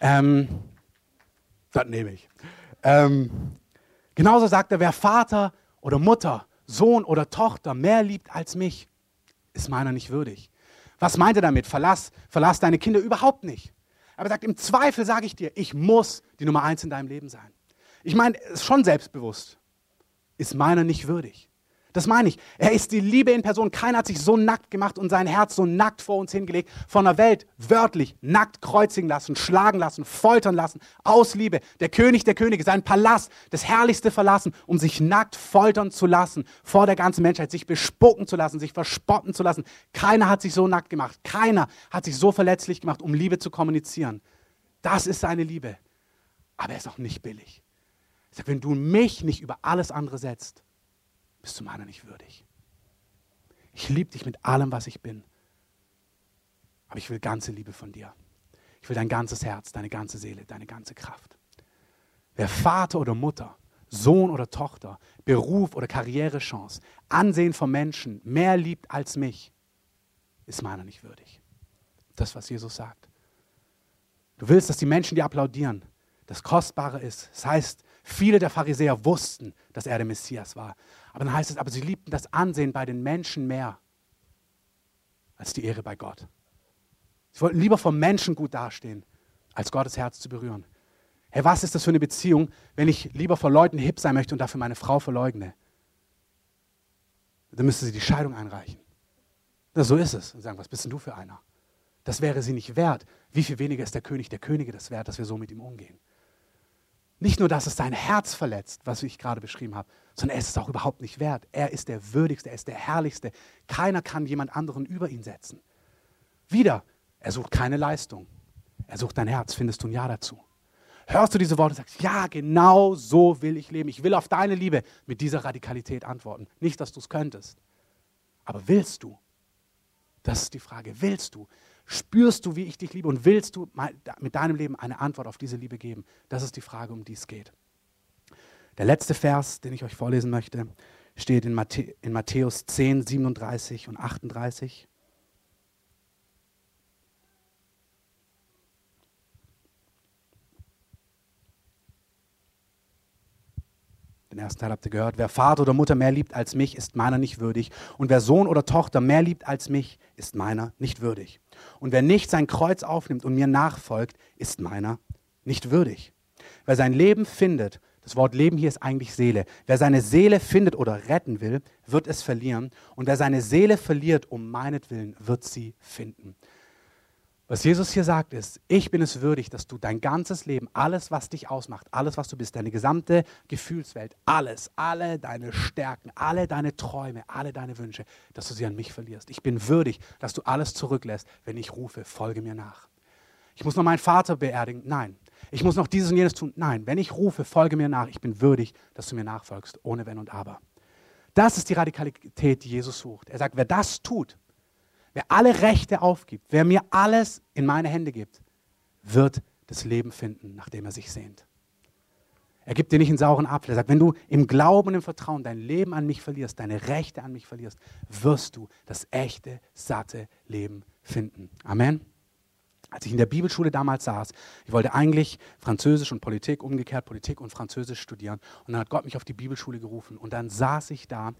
Ähm, das nehme ich. Ähm, genauso sagt er, wer Vater oder Mutter, Sohn oder Tochter mehr liebt als mich, ist meiner nicht würdig. Was meint er damit? Verlass, verlass deine Kinder überhaupt nicht. Aber er sagt, im Zweifel sage ich dir, ich muss die Nummer eins in deinem Leben sein. Ich meine, ist schon selbstbewusst. Ist meiner nicht würdig. Das meine ich. Er ist die Liebe in Person. Keiner hat sich so nackt gemacht und sein Herz so nackt vor uns hingelegt, von der Welt wörtlich nackt kreuzigen lassen, schlagen lassen, foltern lassen, aus Liebe. Der König der Könige, sein Palast, das Herrlichste verlassen, um sich nackt foltern zu lassen, vor der ganzen Menschheit, sich bespucken zu lassen, sich verspotten zu lassen. Keiner hat sich so nackt gemacht. Keiner hat sich so verletzlich gemacht, um Liebe zu kommunizieren. Das ist seine Liebe. Aber er ist auch nicht billig. Ich sage, wenn du mich nicht über alles andere setzt, bist du meiner nicht würdig. Ich liebe dich mit allem, was ich bin. Aber ich will ganze Liebe von dir. Ich will dein ganzes Herz, deine ganze Seele, deine ganze Kraft. Wer Vater oder Mutter, Sohn oder Tochter, Beruf oder Karrierechance, Ansehen von Menschen mehr liebt als mich, ist meiner nicht würdig. Das, was Jesus sagt. Du willst, dass die Menschen dir applaudieren. Das Kostbare ist, das heißt, viele der Pharisäer wussten, dass er der Messias war. Aber dann heißt es, aber sie liebten das Ansehen bei den Menschen mehr als die Ehre bei Gott. Sie wollten lieber vom Menschen gut dastehen, als Gottes Herz zu berühren. Hey, was ist das für eine Beziehung, wenn ich lieber vor Leuten hip sein möchte und dafür meine Frau verleugne? Dann müsste sie die Scheidung einreichen. Na, so ist es. Und sagen, was bist denn du für einer? Das wäre sie nicht wert. Wie viel weniger ist der König der Könige das wert, dass wir so mit ihm umgehen? Nicht nur, dass es sein Herz verletzt, was ich gerade beschrieben habe, sondern er ist es auch überhaupt nicht wert. Er ist der Würdigste, er ist der Herrlichste. Keiner kann jemand anderen über ihn setzen. Wieder, er sucht keine Leistung. Er sucht dein Herz. Findest du ein Ja dazu? Hörst du diese Worte und sagst, ja, genau so will ich leben. Ich will auf deine Liebe mit dieser Radikalität antworten. Nicht, dass du es könntest. Aber willst du? Das ist die Frage. Willst du? Spürst du, wie ich dich liebe und willst du mit deinem Leben eine Antwort auf diese Liebe geben? Das ist die Frage, um die es geht. Der letzte Vers, den ich euch vorlesen möchte, steht in, Matthäus 10, 37 und 38. Den ersten Teil habt ihr gehört. Wer Vater oder Mutter mehr liebt als mich, ist meiner nicht würdig. Und wer Sohn oder Tochter mehr liebt als mich, ist meiner nicht würdig. Und wer nicht sein Kreuz aufnimmt und mir nachfolgt, ist meiner nicht würdig. Wer sein Leben findet, das Wort Leben hier ist eigentlich Seele. Wer seine Seele findet oder retten will, wird es verlieren. Und wer seine Seele verliert, um meinetwillen, wird sie finden. Was Jesus hier sagt ist, ich bin es würdig, dass du dein ganzes Leben, alles, was dich ausmacht, alles, was du bist, deine gesamte Gefühlswelt, alles, alle deine Stärken, alle deine Träume, alle deine Wünsche, dass du sie an mich verlierst. Ich bin würdig, dass du alles zurücklässt, wenn ich rufe, folge mir nach. Ich muss noch meinen Vater beerdigen? Nein. Ich muss noch dieses und jenes tun? Nein. Wenn ich rufe, folge mir nach. Ich bin würdig, dass du mir nachfolgst, ohne Wenn und Aber. Das ist die Radikalität, die Jesus sucht. Er sagt, wer das tut, Wer alle Rechte aufgibt, wer mir alles in meine Hände gibt, wird das Leben finden, nach dem er sich sehnt. Er gibt dir nicht einen sauren Apfel. Er sagt, wenn du im Glauben und im Vertrauen dein Leben an mich verlierst, deine Rechte an mich verlierst, wirst du das echte, satte Leben finden. Amen. Als ich in der Bibelschule damals saß, ich wollte eigentlich Französisch und Politik, umgekehrt Politik und Französisch studieren. Und dann hat Gott mich auf die Bibelschule gerufen. Und dann saß ich da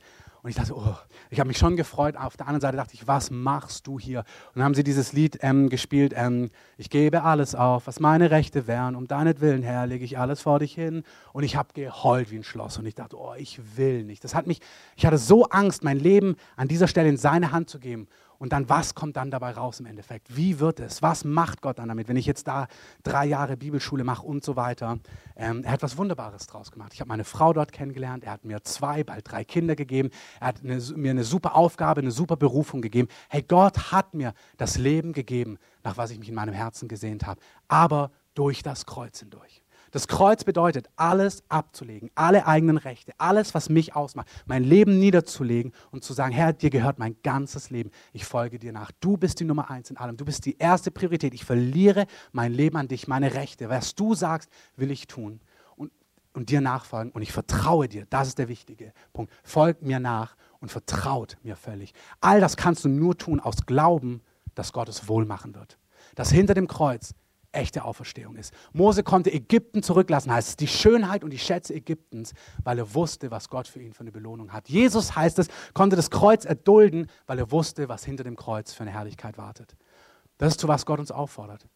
und ich dachte, oh, ich habe mich schon gefreut. Auf der anderen Seite dachte ich, was machst du hier? Und dann haben sie dieses Lied ähm, gespielt, ähm, ich gebe alles auf, was meine Rechte wären. Um deinetwillen, Herr, lege ich alles vor dich hin. Und ich habe geheult wie ein Schloss. Und ich dachte, oh, ich will nicht. Das hat mich, ich hatte so Angst, mein Leben an dieser Stelle in seine Hand zu geben. Und dann, was kommt dann dabei raus im Endeffekt? Wie wird es? Was macht Gott dann damit, wenn ich jetzt da drei Jahre Bibelschule mache und so weiter? Ähm, er hat was Wunderbares draus gemacht. Ich habe meine Frau dort kennengelernt. Er hat mir zwei, bald drei Kinder gegeben. Er hat eine, mir eine super Aufgabe, eine super Berufung gegeben. Hey, Gott hat mir das Leben gegeben, nach was ich mich in meinem Herzen gesehnt habe. Aber durch das Kreuz hindurch. Das Kreuz bedeutet, alles abzulegen, alle eigenen Rechte, alles, was mich ausmacht, mein Leben niederzulegen und zu sagen, Herr, dir gehört mein ganzes Leben. Ich folge dir nach. Du bist die Nummer eins in allem. Du bist die erste Priorität. Ich verliere mein Leben an dich, meine Rechte. Was du sagst, will ich tun und, und dir nachfolgen. Und ich vertraue dir. Das ist der wichtige Punkt. Folgt mir nach und vertraut mir völlig. All das kannst du nur tun aus Glauben, dass Gott es wohl machen wird. Dass hinter dem Kreuz echte Auferstehung ist. Mose konnte Ägypten zurücklassen, heißt es, die Schönheit und die Schätze Ägyptens, weil er wusste, was Gott für ihn für eine Belohnung hat. Jesus, heißt es, konnte das Kreuz erdulden, weil er wusste, was hinter dem Kreuz für eine Herrlichkeit wartet. Das ist zu was Gott uns auffordert.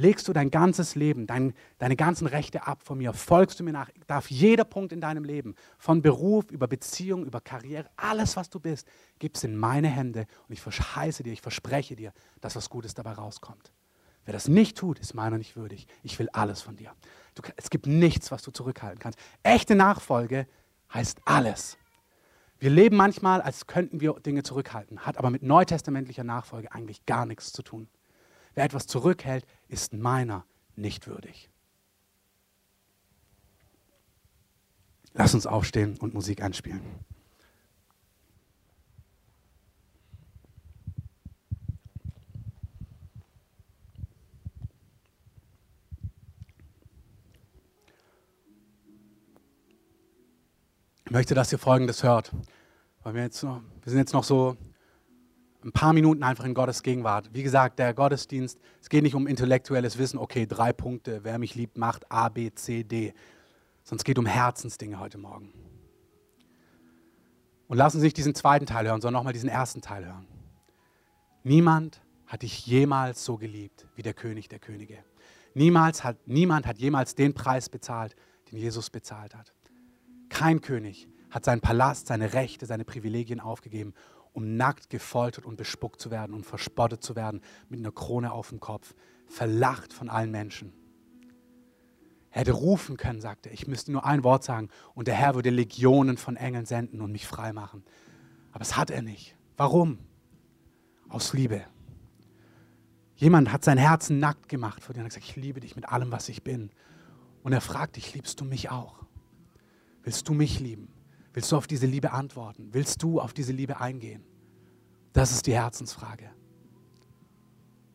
Legst du dein ganzes Leben, dein, deine ganzen Rechte ab von mir, folgst du mir nach, darf jeder Punkt in deinem Leben, von Beruf über Beziehung, über Karriere, alles, was du bist, gibst in meine Hände und ich verheiße dir, ich verspreche dir, dass was Gutes dabei rauskommt. Wer das nicht tut, ist meiner nicht würdig. Ich will alles von dir. Du, es gibt nichts, was du zurückhalten kannst. Echte Nachfolge heißt alles. Wir leben manchmal, als könnten wir Dinge zurückhalten, hat aber mit neutestamentlicher Nachfolge eigentlich gar nichts zu tun. Wer etwas zurückhält, ist meiner nicht würdig. Lass uns aufstehen und Musik einspielen. Ich möchte, dass ihr Folgendes hört. Weil wir, jetzt noch, wir sind jetzt noch so ein paar Minuten einfach in Gottes Gegenwart. Wie gesagt, der Gottesdienst, es geht nicht um intellektuelles Wissen, okay, drei Punkte, wer mich liebt, macht A, B, C, D. Es geht um Herzensdinge heute Morgen. Und lassen Sie sich diesen zweiten Teil hören, sondern nochmal diesen ersten Teil hören. Niemand hat dich jemals so geliebt wie der König der Könige. Niemals hat, niemand hat jemals den Preis bezahlt, den Jesus bezahlt hat. Kein König hat seinen Palast, seine Rechte, seine Privilegien aufgegeben, um nackt gefoltert und bespuckt zu werden und verspottet zu werden mit einer Krone auf dem Kopf, verlacht von allen Menschen. Er hätte rufen können, sagte er, ich müsste nur ein Wort sagen und der Herr würde Legionen von Engeln senden und mich frei machen. Aber das hat er nicht. Warum? Aus Liebe. Jemand hat sein Herzen nackt gemacht vor dir und hat gesagt, ich liebe dich mit allem, was ich bin. Und er fragt dich, liebst du mich auch? Willst du mich lieben? Willst du auf diese Liebe antworten? Willst du auf diese Liebe eingehen? Das ist die Herzensfrage.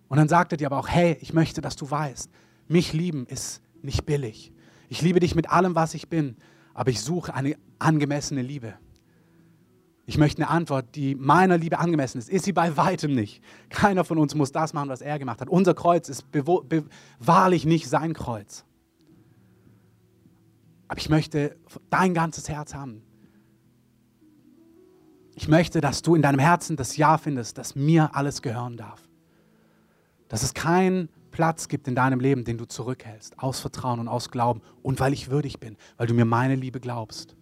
Und dann sagt er dir aber auch, hey, ich möchte, dass du weißt, mich lieben ist nicht billig. Ich liebe dich mit allem, was ich bin, aber ich suche eine angemessene Liebe. Ich möchte eine Antwort, die meiner Liebe angemessen ist. Ist sie bei weitem nicht. Keiner von uns muss das machen, was er gemacht hat. Unser Kreuz ist wahrlich nicht sein Kreuz. Aber ich möchte dein ganzes Herz haben. Ich möchte, dass du in deinem Herzen das Ja findest, dass mir alles gehören darf. Dass es keinen Platz gibt in deinem Leben, den du zurückhältst, aus Vertrauen und aus Glauben und weil ich würdig bin, weil du mir meine Liebe glaubst.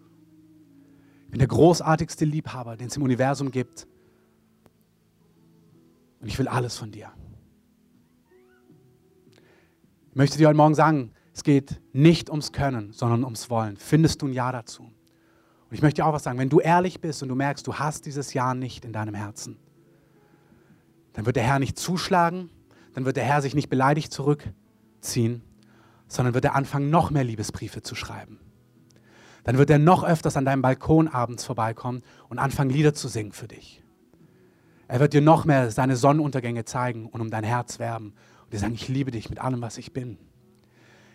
Ich bin der großartigste Liebhaber, den es im Universum gibt. Und ich will alles von dir. Ich möchte dir heute Morgen sagen, es geht nicht ums Können, sondern ums Wollen. Findest du ein Ja dazu? Und ich möchte dir auch was sagen, wenn du ehrlich bist und du merkst, du hast dieses Ja nicht in deinem Herzen, dann wird der Herr nicht zuschlagen, dann wird der Herr sich nicht beleidigt zurückziehen, sondern wird er anfangen, noch mehr Liebesbriefe zu schreiben. Dann wird er noch öfters an deinem Balkon abends vorbeikommen und anfangen, Lieder zu singen für dich. Er wird dir noch mehr seine Sonnenuntergänge zeigen und um dein Herz werben und dir sagen, ich liebe dich mit allem, was ich bin.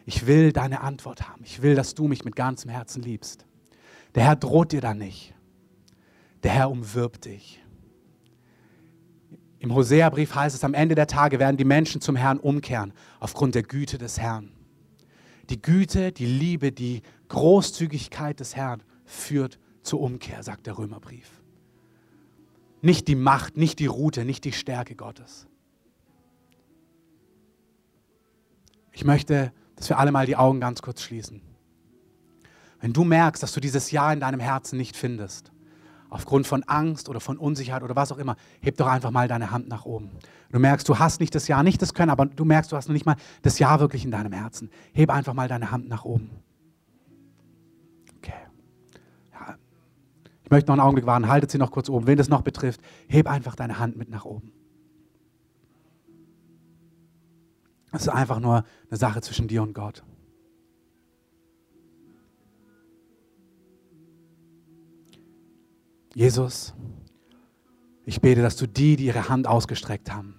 Ich will deine Antwort haben. Ich will, dass du mich mit ganzem Herzen liebst. Der Herr droht dir da nicht. Der Herr umwirbt dich. Im Hosea-Brief heißt es, am Ende der Tage werden die Menschen zum Herrn umkehren, aufgrund der Güte des Herrn. Die Güte, die Liebe, die Großzügigkeit des Herrn führt zur Umkehr, sagt der Römerbrief. Nicht die Macht, nicht die Route, nicht die Stärke Gottes. Ich möchte, dass wir alle mal die Augen ganz kurz schließen. Wenn du merkst, dass du dieses Ja in deinem Herzen nicht findest, aufgrund von Angst oder von Unsicherheit oder was auch immer, heb doch einfach mal deine Hand nach oben. Du merkst, du hast nicht das Ja, nicht das Können, aber du merkst, du hast noch nicht mal das Ja wirklich in deinem Herzen. Heb einfach mal deine Hand nach oben. Okay. Ja. Ich möchte noch einen Augenblick warten, haltet sie noch kurz oben. Wen das noch betrifft, heb einfach deine Hand mit nach oben. Es ist einfach nur eine Sache zwischen dir und Gott. Jesus, ich bete, dass du die, die ihre Hand ausgestreckt haben,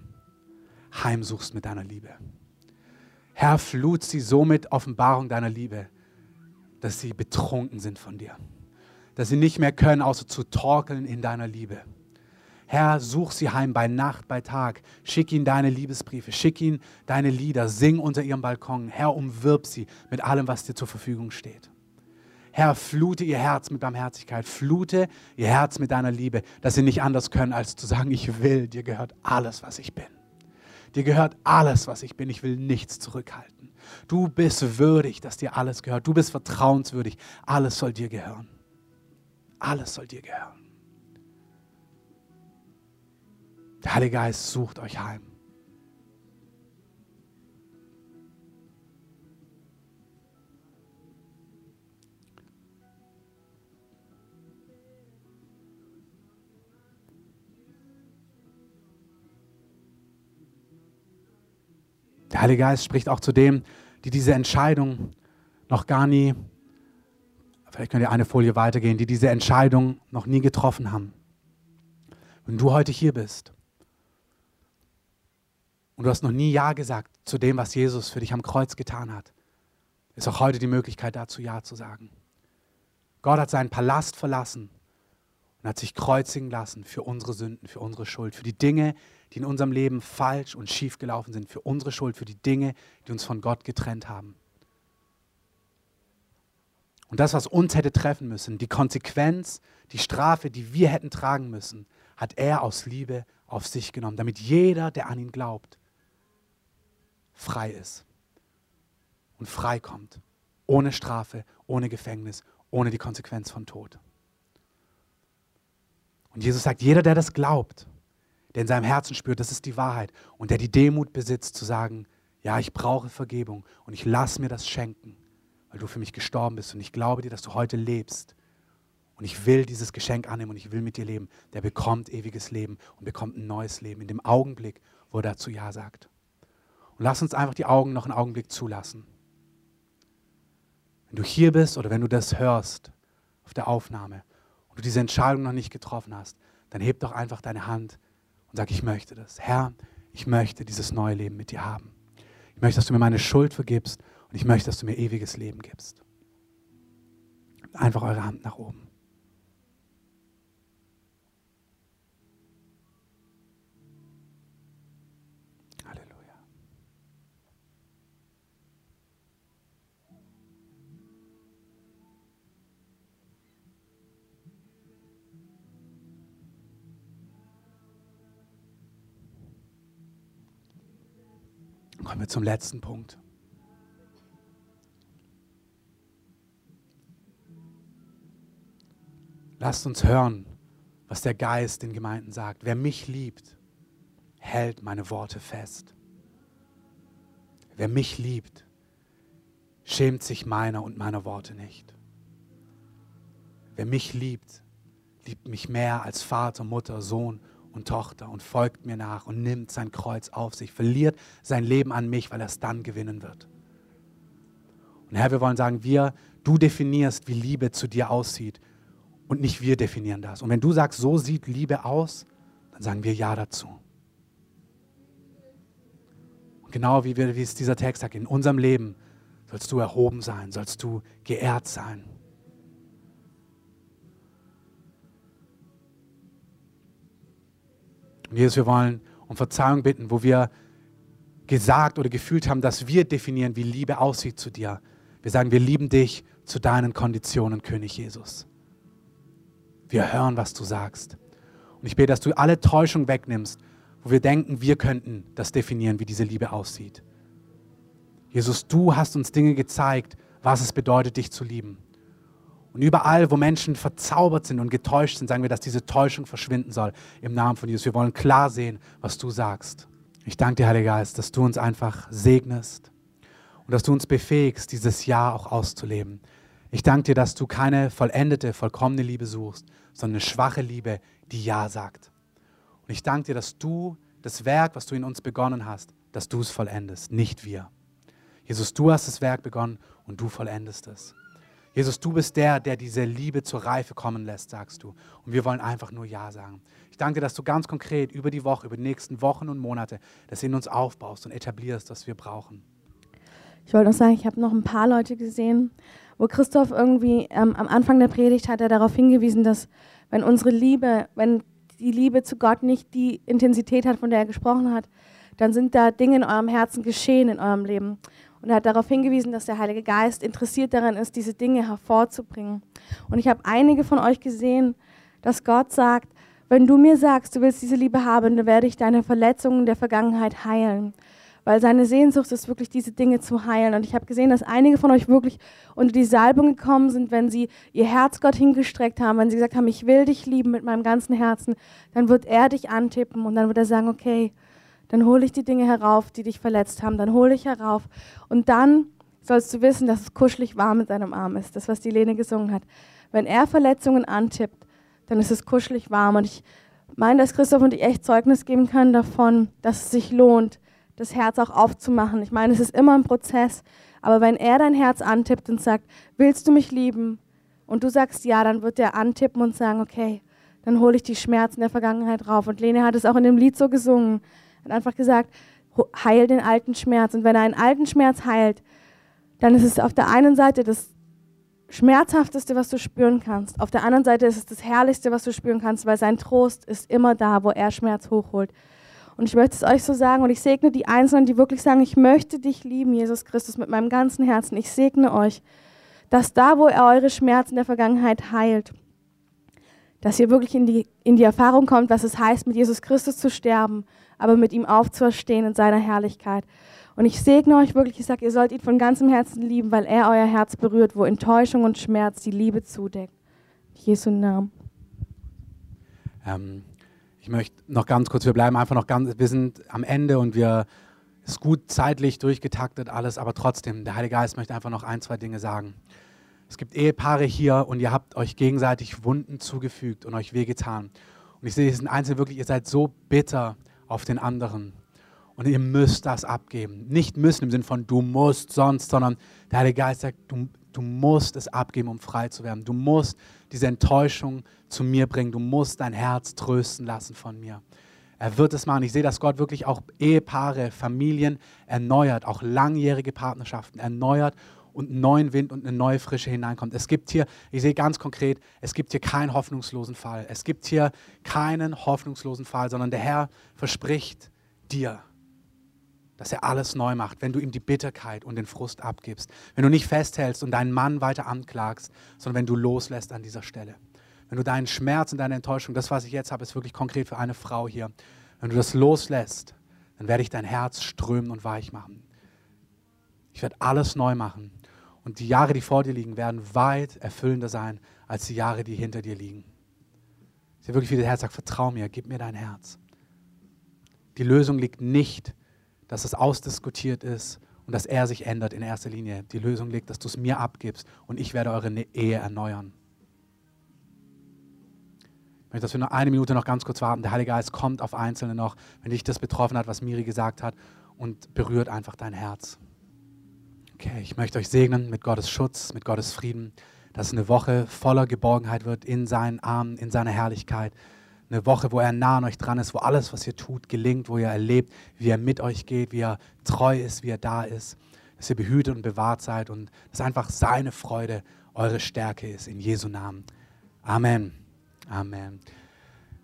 heimsuchst mit deiner Liebe. Herr, flut sie so mit Offenbarung deiner Liebe, dass sie betrunken sind von dir. Dass sie nicht mehr können, außer zu torkeln in deiner Liebe. Herr, such sie heim bei Nacht, bei Tag. Schick ihnen deine Liebesbriefe, schick ihnen deine Lieder, sing unter ihrem Balkon. Herr, umwirb sie mit allem, was dir zur Verfügung steht. Herr, flute ihr Herz mit Barmherzigkeit, flute ihr Herz mit deiner Liebe, dass sie nicht anders können, als zu sagen, ich will, dir gehört alles, was ich bin. Dir gehört alles, was ich bin. Ich will nichts zurückhalten. Du bist würdig, dass dir alles gehört. Du bist vertrauenswürdig. Alles soll dir gehören. Alles soll dir gehören. Der Heilige Geist sucht euch heim. Der Heilige Geist spricht auch zu dem, die diese Entscheidung noch gar nie, vielleicht könnt ihr eine Folie weitergehen, die diese Entscheidung noch nie getroffen haben. Wenn du heute hier bist und du hast noch nie Ja gesagt zu dem, was Jesus für dich am Kreuz getan hat, ist auch heute die Möglichkeit dazu Ja zu sagen. Gott hat seinen Palast verlassen und hat sich kreuzigen lassen für unsere Sünden, für unsere Schuld, für die Dinge, die in unserem Leben falsch und schief gelaufen sind, für unsere Schuld, für die Dinge, die uns von Gott getrennt haben. Und das, was uns hätte treffen müssen, die Konsequenz, die Strafe, die wir hätten tragen müssen, hat er aus Liebe auf sich genommen, damit jeder, der an ihn glaubt, frei ist und frei kommt, ohne Strafe, ohne Gefängnis, ohne die Konsequenz von Tod. Und Jesus sagt, jeder, der das glaubt, der in seinem Herzen spürt, das ist die Wahrheit und der die Demut besitzt zu sagen, ja, ich brauche Vergebung und ich lasse mir das schenken, weil du für mich gestorben bist und ich glaube dir, dass du heute lebst und ich will dieses Geschenk annehmen und ich will mit dir leben, der bekommt ewiges Leben und bekommt ein neues Leben in dem Augenblick, wo er dazu Ja sagt. Und lass uns einfach die Augen noch einen Augenblick zulassen. Wenn du hier bist oder wenn du das hörst auf der Aufnahme und du diese Entscheidung noch nicht getroffen hast, dann heb doch einfach deine Hand und sag, ich möchte das. Herr, ich möchte dieses neue Leben mit dir haben. Ich möchte, dass du mir meine Schuld vergibst und ich möchte, dass du mir ewiges Leben gibst. Einfach eure Hand nach oben. Kommen wir zum letzten Punkt. Lasst uns hören, was der Geist den Gemeinden sagt. Wer mich liebt, hält meine Worte fest. wer mich liebt, schämt sich meiner und meiner Worte nicht. Wer mich liebt, liebt mich mehr als Vater, Mutter, Sohn und Tochter und folgt mir nach und nimmt sein Kreuz auf sich, verliert sein Leben an mich, weil er es dann gewinnen wird. Und Herr, wir wollen sagen, wir, du definierst, wie Liebe zu dir aussieht und nicht wir definieren das. Und wenn du sagst, so sieht Liebe aus, dann sagen wir Ja dazu. Und genau wie, wir, wie es dieser Text sagt, in unserem Leben sollst du erhoben sein, sollst du geehrt sein. Und Jesus, wir wollen um Verzeihung bitten, wo wir gesagt oder gefühlt haben, dass wir definieren, wie Liebe aussieht zu dir. Wir sagen, wir lieben dich zu deinen Konditionen, König Jesus. Wir hören, was du sagst. Und ich bete, dass du alle Täuschung wegnimmst, wo wir denken, wir könnten das definieren, wie diese Liebe aussieht. Jesus, du hast uns Dinge gezeigt, was es bedeutet, dich zu lieben. Und überall, wo Menschen verzaubert sind und getäuscht sind, sagen wir, dass diese Täuschung verschwinden soll im Namen von Jesus. Wir wollen klar sehen, was du sagst. Ich danke dir, Heiliger Geist, dass du uns einfach segnest und dass du uns befähigst, dieses Jahr auch auszuleben. Ich danke dir, dass du keine vollendete, vollkommene Liebe suchst, sondern eine schwache Liebe, die Ja sagt. Und ich danke dir, dass du das Werk, was du in uns begonnen hast, dass du es vollendest, nicht wir. Jesus, du hast das Werk begonnen und du vollendest es. Jesus, du bist der, der diese Liebe zur Reife kommen lässt, sagst du. Und wir wollen einfach nur Ja sagen. Ich danke dass du ganz konkret über die Woche, über die nächsten Wochen und Monate das in uns aufbaust und etablierst, was wir brauchen. Ich wollte noch sagen, ich habe noch ein paar Leute gesehen, wo Christoph irgendwie ähm, am Anfang der Predigt hat er darauf hingewiesen, dass wenn unsere Liebe, wenn die Liebe zu Gott nicht die Intensität hat, von der er gesprochen hat, dann sind da Dinge in eurem Herzen geschehen in eurem Leben. Und er hat darauf hingewiesen, dass der Heilige Geist interessiert daran ist, diese Dinge hervorzubringen. Und ich habe einige von euch gesehen, dass Gott sagt, wenn du mir sagst, du willst diese Liebe haben, dann werde ich deine Verletzungen der Vergangenheit heilen weil seine Sehnsucht ist wirklich, diese Dinge zu heilen. Und ich habe gesehen, dass einige von euch wirklich unter die Salbung gekommen sind, wenn sie ihr Herz Gott hingestreckt haben, wenn sie gesagt haben, ich will dich lieben mit meinem ganzen Herzen, dann wird er dich antippen und dann wird er sagen, okay, dann hole ich die Dinge herauf, die dich verletzt haben, dann hole ich herauf. Und dann sollst du wissen, dass es kuschelig warm mit deinem Arm ist, das, was die Lene gesungen hat. Wenn er Verletzungen antippt, dann ist es kuschelig warm. Und ich meine, dass Christoph und ich echt Zeugnis geben können davon, dass es sich lohnt, das Herz auch aufzumachen. Ich meine, es ist immer ein Prozess, aber wenn er dein Herz antippt und sagt, willst du mich lieben? Und du sagst ja, dann wird er antippen und sagen, okay, dann hole ich die Schmerzen der Vergangenheit rauf. Und Lene hat es auch in dem Lied so gesungen, hat einfach gesagt, heil den alten Schmerz. Und wenn er einen alten Schmerz heilt, dann ist es auf der einen Seite das Schmerzhafteste, was du spüren kannst. Auf der anderen Seite ist es das Herrlichste, was du spüren kannst, weil sein Trost ist immer da, wo er Schmerz hochholt. Und ich möchte es euch so sagen und ich segne die Einzelnen, die wirklich sagen, ich möchte dich lieben, Jesus Christus, mit meinem ganzen Herzen. Ich segne euch, dass da, wo er eure Schmerzen der Vergangenheit heilt, dass ihr wirklich in die, in die Erfahrung kommt, was es heißt, mit Jesus Christus zu sterben, aber mit ihm aufzuerstehen in seiner Herrlichkeit. Und ich segne euch wirklich, ich sage, ihr sollt ihn von ganzem Herzen lieben, weil er euer Herz berührt, wo Enttäuschung und Schmerz die Liebe zudeckt. Jesu Namen. Ähm, ich möchte noch ganz kurz, wir bleiben einfach noch ganz, wir sind am Ende und wir, ist gut zeitlich durchgetaktet alles, aber trotzdem, der Heilige Geist möchte einfach noch ein, zwei Dinge sagen. Es gibt Ehepaare hier und ihr habt euch gegenseitig Wunden zugefügt und euch wehgetan. Und ich sehe, es sind Einzelne wirklich, ihr seid so bitter auf den anderen. Und ihr müsst das abgeben. Nicht müssen im Sinne von du musst sonst, sondern der Heilige Geist sagt, du, du musst es abgeben, um frei zu werden. Du musst diese Enttäuschung zu mir bringen. Du musst dein Herz trösten lassen von mir. Er wird es machen. Ich sehe, dass Gott wirklich auch Ehepaare, Familien erneuert, auch langjährige Partnerschaften erneuert und einen neuen Wind und eine neue Frische hineinkommt. Es gibt hier, ich sehe ganz konkret, es gibt hier keinen hoffnungslosen Fall. Es gibt hier keinen hoffnungslosen Fall, sondern der Herr verspricht dir, dass er alles neu macht, wenn du ihm die Bitterkeit und den Frust abgibst. Wenn du nicht festhältst und deinen Mann weiter anklagst, sondern wenn du loslässt an dieser Stelle. Wenn du deinen Schmerz und deine Enttäuschung, das, was ich jetzt habe, ist wirklich konkret für eine Frau hier. Wenn du das loslässt, dann werde ich dein Herz strömen und weich machen. Ich werde alles neu machen. Und die Jahre, die vor dir liegen, werden weit erfüllender sein als die Jahre, die hinter dir liegen. Ich wirklich, wie der Herz sagt, vertrau mir, gib mir dein Herz. Die Lösung liegt nicht dass es ausdiskutiert ist und dass er sich ändert in erster Linie. Die Lösung liegt, dass du es mir abgibst und ich werde eure ne-, Ehe erneuern. Ich möchte, dass wir nur eine Minute noch ganz kurz warten. Der Heilige Geist kommt auf Einzelne noch, wenn dich das betroffen hat, was Miri gesagt hat, und berührt einfach dein Herz. Okay, ich möchte euch segnen mit Gottes Schutz, mit Gottes Frieden, dass eine Woche voller Geborgenheit wird in seinen Armen, in seiner Herrlichkeit. Eine Woche, wo er nah an euch dran ist, wo alles, was ihr tut, gelingt, wo ihr erlebt, wie er mit euch geht, wie er treu ist, wie er da ist, dass ihr behütet und bewahrt seid und dass einfach seine Freude eure Stärke ist. In Jesu Namen. Amen. Amen.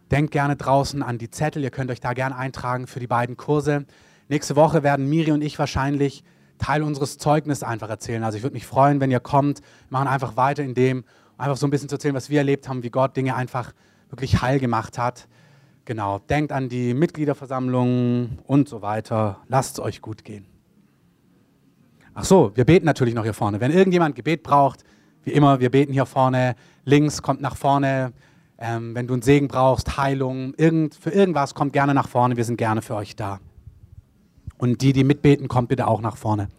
Denkt gerne draußen an die Zettel. Ihr könnt euch da gerne eintragen für die beiden Kurse. Nächste Woche werden Miri und ich wahrscheinlich Teil unseres Zeugnisses einfach erzählen. Also ich würde mich freuen, wenn ihr kommt. Wir machen einfach weiter in dem, einfach so ein bisschen zu erzählen, was wir erlebt haben, wie Gott Dinge einfach wirklich heil gemacht hat. Genau, denkt an die Mitgliederversammlung und so weiter. Lasst es euch gut gehen. Ach so, wir beten natürlich noch hier vorne. Wenn irgendjemand Gebet braucht, wie immer, wir beten hier vorne. Links kommt nach vorne. Ähm, wenn du einen Segen brauchst, Heilung, irgend, für irgendwas, kommt gerne nach vorne. Wir sind gerne für euch da. Und die, die mitbeten, kommt bitte auch nach vorne.